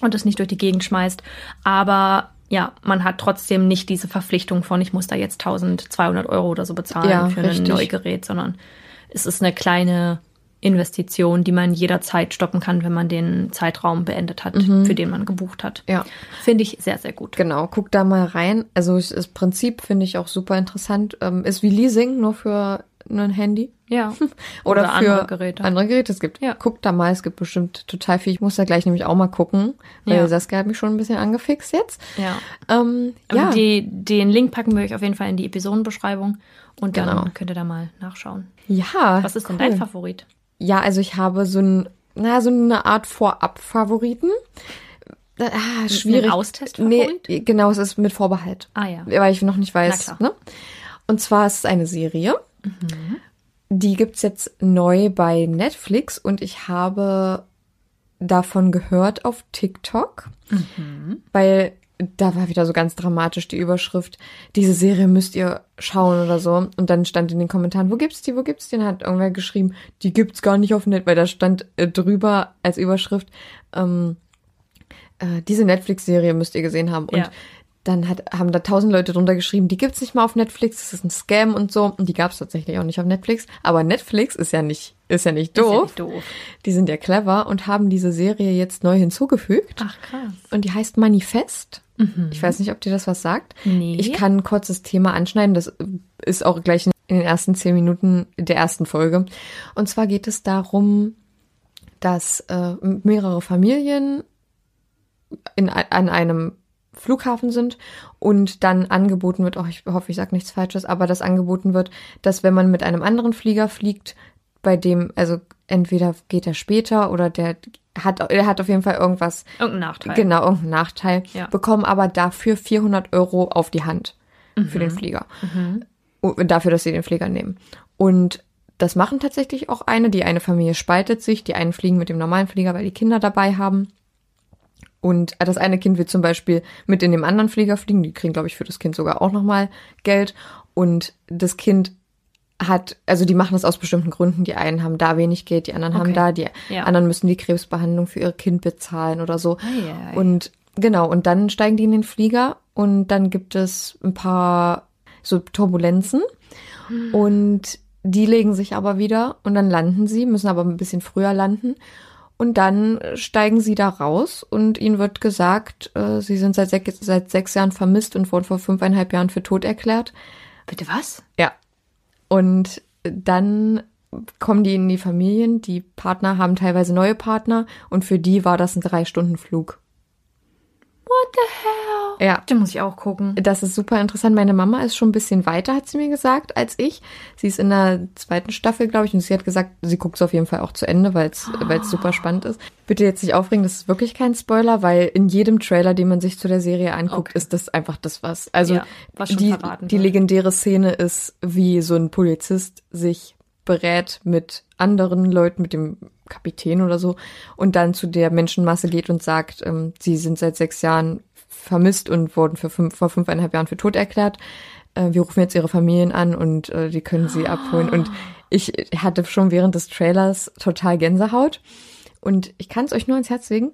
und es nicht durch die Gegend schmeißt. Aber ja, man hat trotzdem nicht diese Verpflichtung von, ich muss da jetzt 1200 Euro oder so bezahlen Ja, für richtig. ein Neugerät, sondern es ist eine kleine Investition, die man jederzeit stoppen kann, wenn man den Zeitraum beendet hat, für den man gebucht hat. Ja. Finde ich sehr, sehr gut. Genau, guck da mal rein. Also das Prinzip finde ich auch super interessant. Ähm, ist wie Leasing, nur für ein Handy. Ja. Oder, Oder für andere Geräte. Andere Geräte. Es gibt, Ja. guck da mal, es gibt bestimmt total viel. Ich muss da gleich nämlich auch mal gucken, weil Ja. Saskia hat mich schon ein bisschen angefixt jetzt. Ja. Ähm, ja, die, den Link packen wir euch auf jeden Fall in die Episodenbeschreibung und dann Genau. könnt ihr da mal nachschauen. ja. Was ist denn cool. dein Favorit? Ja, also ich habe so ein, na, so eine Art Vorab-Favoriten. Ah, schwierig. Ein Austest-Favorit? Nee, genau, es ist mit Vorbehalt. Ah ja. Weil ich noch nicht weiß. Na klar. Ne? Und zwar ist es eine Serie. Mhm. Die gibt's jetzt neu bei Netflix und ich habe davon gehört auf TikTok, Mhm. weil da war wieder so ganz dramatisch die Überschrift, diese Serie müsst ihr schauen oder so. Und dann stand in den Kommentaren, wo gibt's die, wo gibt's die? Und hat irgendwer geschrieben, die gibt's gar nicht auf Net, weil da stand äh, drüber als Überschrift, ähm, äh, diese Netflix-Serie müsst ihr gesehen haben. Und Ja. Dann hat, haben da tausend Leute drunter geschrieben, die gibt's nicht mal auf Netflix, das ist ein Scam und so. Und die gab's tatsächlich auch nicht auf Netflix. Aber Netflix ist ja nicht, ist ja nicht Ist ja doof. nicht doof. Die sind ja clever und haben diese Serie jetzt neu hinzugefügt. Ach krass. Und die heißt Manifest. Ich weiß nicht, ob dir das was sagt. Nee. Ich kann ein kurzes Thema anschneiden. Das ist auch gleich in den ersten zehn Minuten der ersten Folge. Und zwar geht es darum, dass äh, mehrere Familien in, an einem Flughafen sind und dann angeboten wird, oh, ich hoffe, ich sage nichts Falsches, aber das angeboten wird, dass wenn man mit einem anderen Flieger fliegt, bei dem, also entweder geht er später oder der hat, er hat auf jeden Fall irgendwas. Irgendein Nachteil. Genau, irgendeinen Nachteil. Ja. Bekommen aber dafür 400 Euro auf die Hand für den Flieger. Und Dafür, dass sie den Flieger nehmen. Und das machen tatsächlich auch eine. Die eine Familie spaltet sich. Die einen fliegen mit dem normalen Flieger, weil die Kinder dabei haben. Und das eine Kind wird zum Beispiel mit in dem anderen Flieger fliegen. Die kriegen, glaube ich, für das Kind sogar auch nochmal Geld. Und das Kind hat, also die machen das aus bestimmten Gründen. Die einen haben da wenig Geld, die anderen haben Okay. da, die Ja. anderen müssen die Krebsbehandlung für ihr Kind bezahlen oder so. Ei, ei. Und genau, und dann steigen die in den Flieger und dann gibt es ein paar so Turbulenzen und die legen sich aber wieder und dann landen sie, müssen aber ein bisschen früher landen. Und dann steigen sie da raus und ihnen wird gesagt, äh, sie sind seit sechs, seit sechs Jahren vermisst und wurden vor fünfeinhalb Jahren für tot erklärt. Bitte was? Ja. Und dann kommen die in die Familien. Die Partner haben teilweise neue Partner und für die war das ein Drei-Stunden-Flug. What the hell? Ja. Den muss ich auch gucken. Das ist super interessant. Meine Mama ist schon ein bisschen weiter, hat sie mir gesagt, als ich. Sie ist in der zweiten Staffel, glaube ich, und sie hat gesagt, sie guckt es auf jeden Fall auch zu Ende, weil es weil es super spannend ist. Bitte jetzt nicht aufregen, das ist wirklich kein Spoiler, weil in jedem Trailer, den man sich zu der Serie anguckt, Okay. ist das einfach das was. Also Ja, was die, die legendäre Szene ist, wie so ein Polizist sich berät mit anderen Leuten, mit dem Kapitän oder so, und dann zu der Menschenmasse geht und sagt, ähm, sie sind seit sechs Jahren vermisst und wurden für fünf, vor fünfeinhalb Jahren für tot erklärt. Äh, wir rufen jetzt ihre Familien an und äh, die können sie abholen. Und ich hatte schon während des Trailers total Gänsehaut. Und ich kann es euch nur ans Herz legen.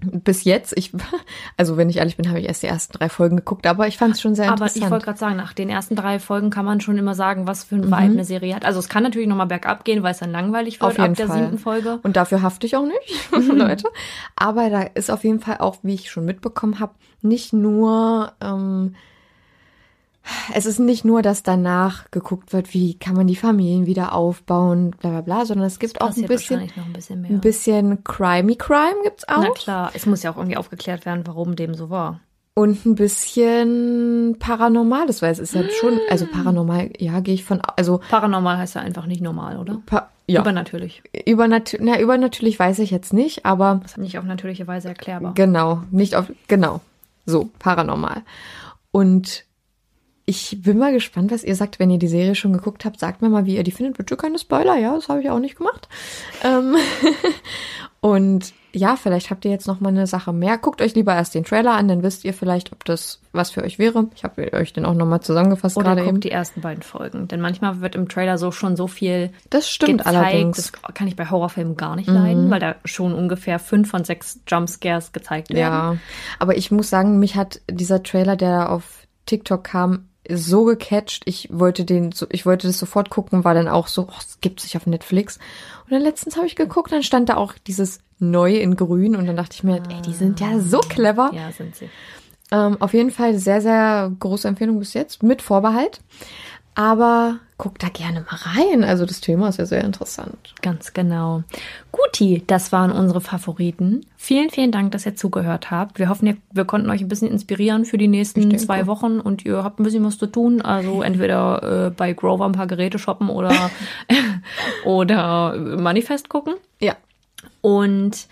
Bis jetzt, ich, also wenn ich ehrlich bin, habe ich erst die ersten drei Folgen geguckt, aber ich fand es schon sehr Aber ich interessant. wollte gerade sagen, nach den ersten drei Folgen kann man schon immer sagen, was für ein Vibe eine Serie hat. Also es kann natürlich nochmal bergab gehen, weil es dann langweilig wird Auf jeden ab der Fall. siebten Folge. Und dafür hafte ich auch nicht, Leute. Aber da ist auf jeden Fall auch, wie ich schon mitbekommen habe, nicht nur, ähm, es ist nicht nur, dass danach geguckt wird, wie kann man die Familien wieder aufbauen, bla bla bla, sondern es gibt auch ein bisschen, ein bisschen mehr. ein bisschen crimey Crime gibt's auch. Na klar, es muss ja auch irgendwie aufgeklärt werden, warum dem so war. Und ein bisschen Paranormales, weil es ist ja schon, also paranormal, ja, gehe ich von, also, Paranormal heißt ja einfach nicht normal, oder? pa ja, Übernatürlich. übernatürlich, na, übernatürlich weiß ich jetzt nicht, aber Das ist nicht auf natürliche Weise erklärbar. Genau, nicht auf, genau, so, paranormal. Und ich bin mal gespannt, was ihr sagt, wenn ihr die Serie schon geguckt habt. Sagt mir mal, wie ihr die findet. Bitte keine Spoiler, ja, das habe ich auch nicht gemacht. Ähm und ja, vielleicht habt ihr jetzt noch mal eine Sache mehr. Guckt euch lieber erst den Trailer an, dann wisst ihr vielleicht, ob das was für euch wäre. Ich habe euch den auch noch mal zusammengefasst gerade eben. die ersten beiden Folgen. Denn manchmal wird im Trailer so schon so viel Das stimmt gezeigt. allerdings. Mhm. Das kann ich bei Horrorfilmen gar nicht leiden, weil da schon ungefähr fünf von sechs Jumpscares gezeigt werden. Ja, aber ich muss sagen, mich hat dieser Trailer, der auf TikTok kam, so gecatcht. Ich wollte den, so, ich wollte das sofort gucken, war dann auch so, oh, es gibt sich auf Netflix. Und dann letztens habe ich geguckt, dann stand da auch dieses Neu in Grün und dann dachte ich mir, ey, die sind ja so clever. Ja, sind sie. Ähm, auf jeden Fall sehr, sehr große Empfehlung bis jetzt, mit Vorbehalt. Aber guck da gerne mal rein. Also das Thema ist ja sehr interessant. Ganz genau. Guti, das waren unsere Favoriten. Vielen, vielen Dank, dass ihr zugehört habt. Wir hoffen, wir konnten euch ein bisschen inspirieren für die nächsten zwei Wochen und ihr habt ein bisschen was zu tun. Also entweder äh, bei Grover ein paar Geräte shoppen oder, oder Manifest gucken. Ja. Und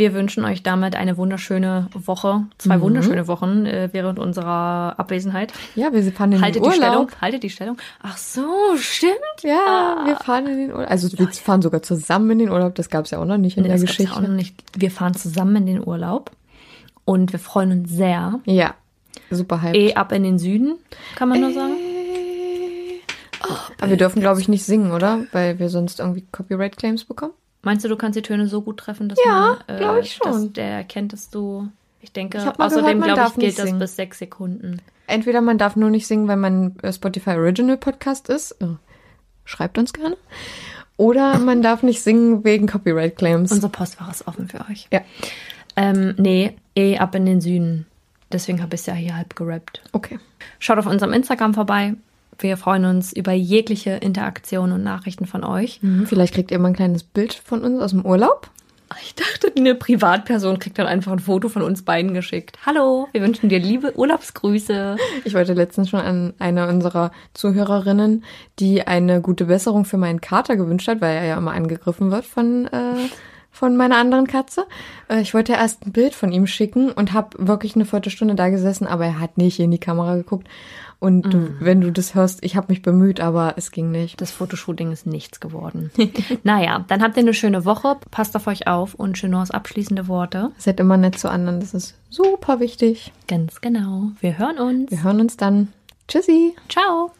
wir wünschen euch damit eine wunderschöne Woche, zwei wunderschöne Wochen äh, während unserer Abwesenheit. Ja, wir fahren in den Haltet die Urlaub. Stellung, haltet die Stellung. Ach so, stimmt. Ja, wir fahren in den Urlaub. Also wir fahren sogar zusammen in den Urlaub. Das gab es ja auch noch nicht in Nee, der das gab's Geschichte. Ja auch noch nicht. Wir fahren zusammen in den Urlaub und wir freuen uns sehr. Ja, super hype. Eh ab in den Süden, kann man nur sagen. Aber wir dürfen, glaube ich, nicht singen, oder? Weil wir sonst irgendwie Copyright-Claims bekommen. Meinst du, du kannst die Töne so gut treffen, dass Ja, man, glaub ich schon. dass der erkennt, dass du, ich denke, Ich außerdem glaube ich, gilt das bis sechs Sekunden. Entweder man darf nur nicht singen, wenn man äh, Spotify Original Podcast ist. Oh, Schreibt uns gerne. Oder man darf nicht singen wegen Copyright-Claims. Unser Postfach ist offen für euch. Ja, Ähm, nee, eh ab in den Süden. Deswegen habe ich es ja hier halb gerappt. okay. Schaut auf unserem Instagram vorbei. Wir freuen uns über jegliche Interaktion und Nachrichten von euch. Mhm, Vielleicht kriegt ihr mal ein kleines Bild von uns aus dem Urlaub. Ich dachte, eine Privatperson kriegt dann einfach ein Foto von uns beiden geschickt. Hallo, wir wünschen dir liebe Urlaubsgrüße. Ich wollte letztens schon an eine unserer Zuhörerinnen, die eine gute Besserung für meinen Kater gewünscht hat, weil er ja immer angegriffen wird von, äh, von meiner anderen Katze. Äh, ich wollte erst ein Bild von ihm schicken und habe wirklich eine Viertelstunde da gesessen, aber er hat nicht in die Kamera geguckt. Und du, wenn du das hörst, ich habe mich bemüht, aber es ging nicht. Das Fotoshooting ist nichts geworden. naja, dann habt ihr eine schöne Woche. Passt auf euch auf und Chenors abschließende Worte. Seid immer nett zu anderen, das ist super wichtig. Ganz genau. Wir hören uns. Wir hören uns dann. Tschüssi. Ciao.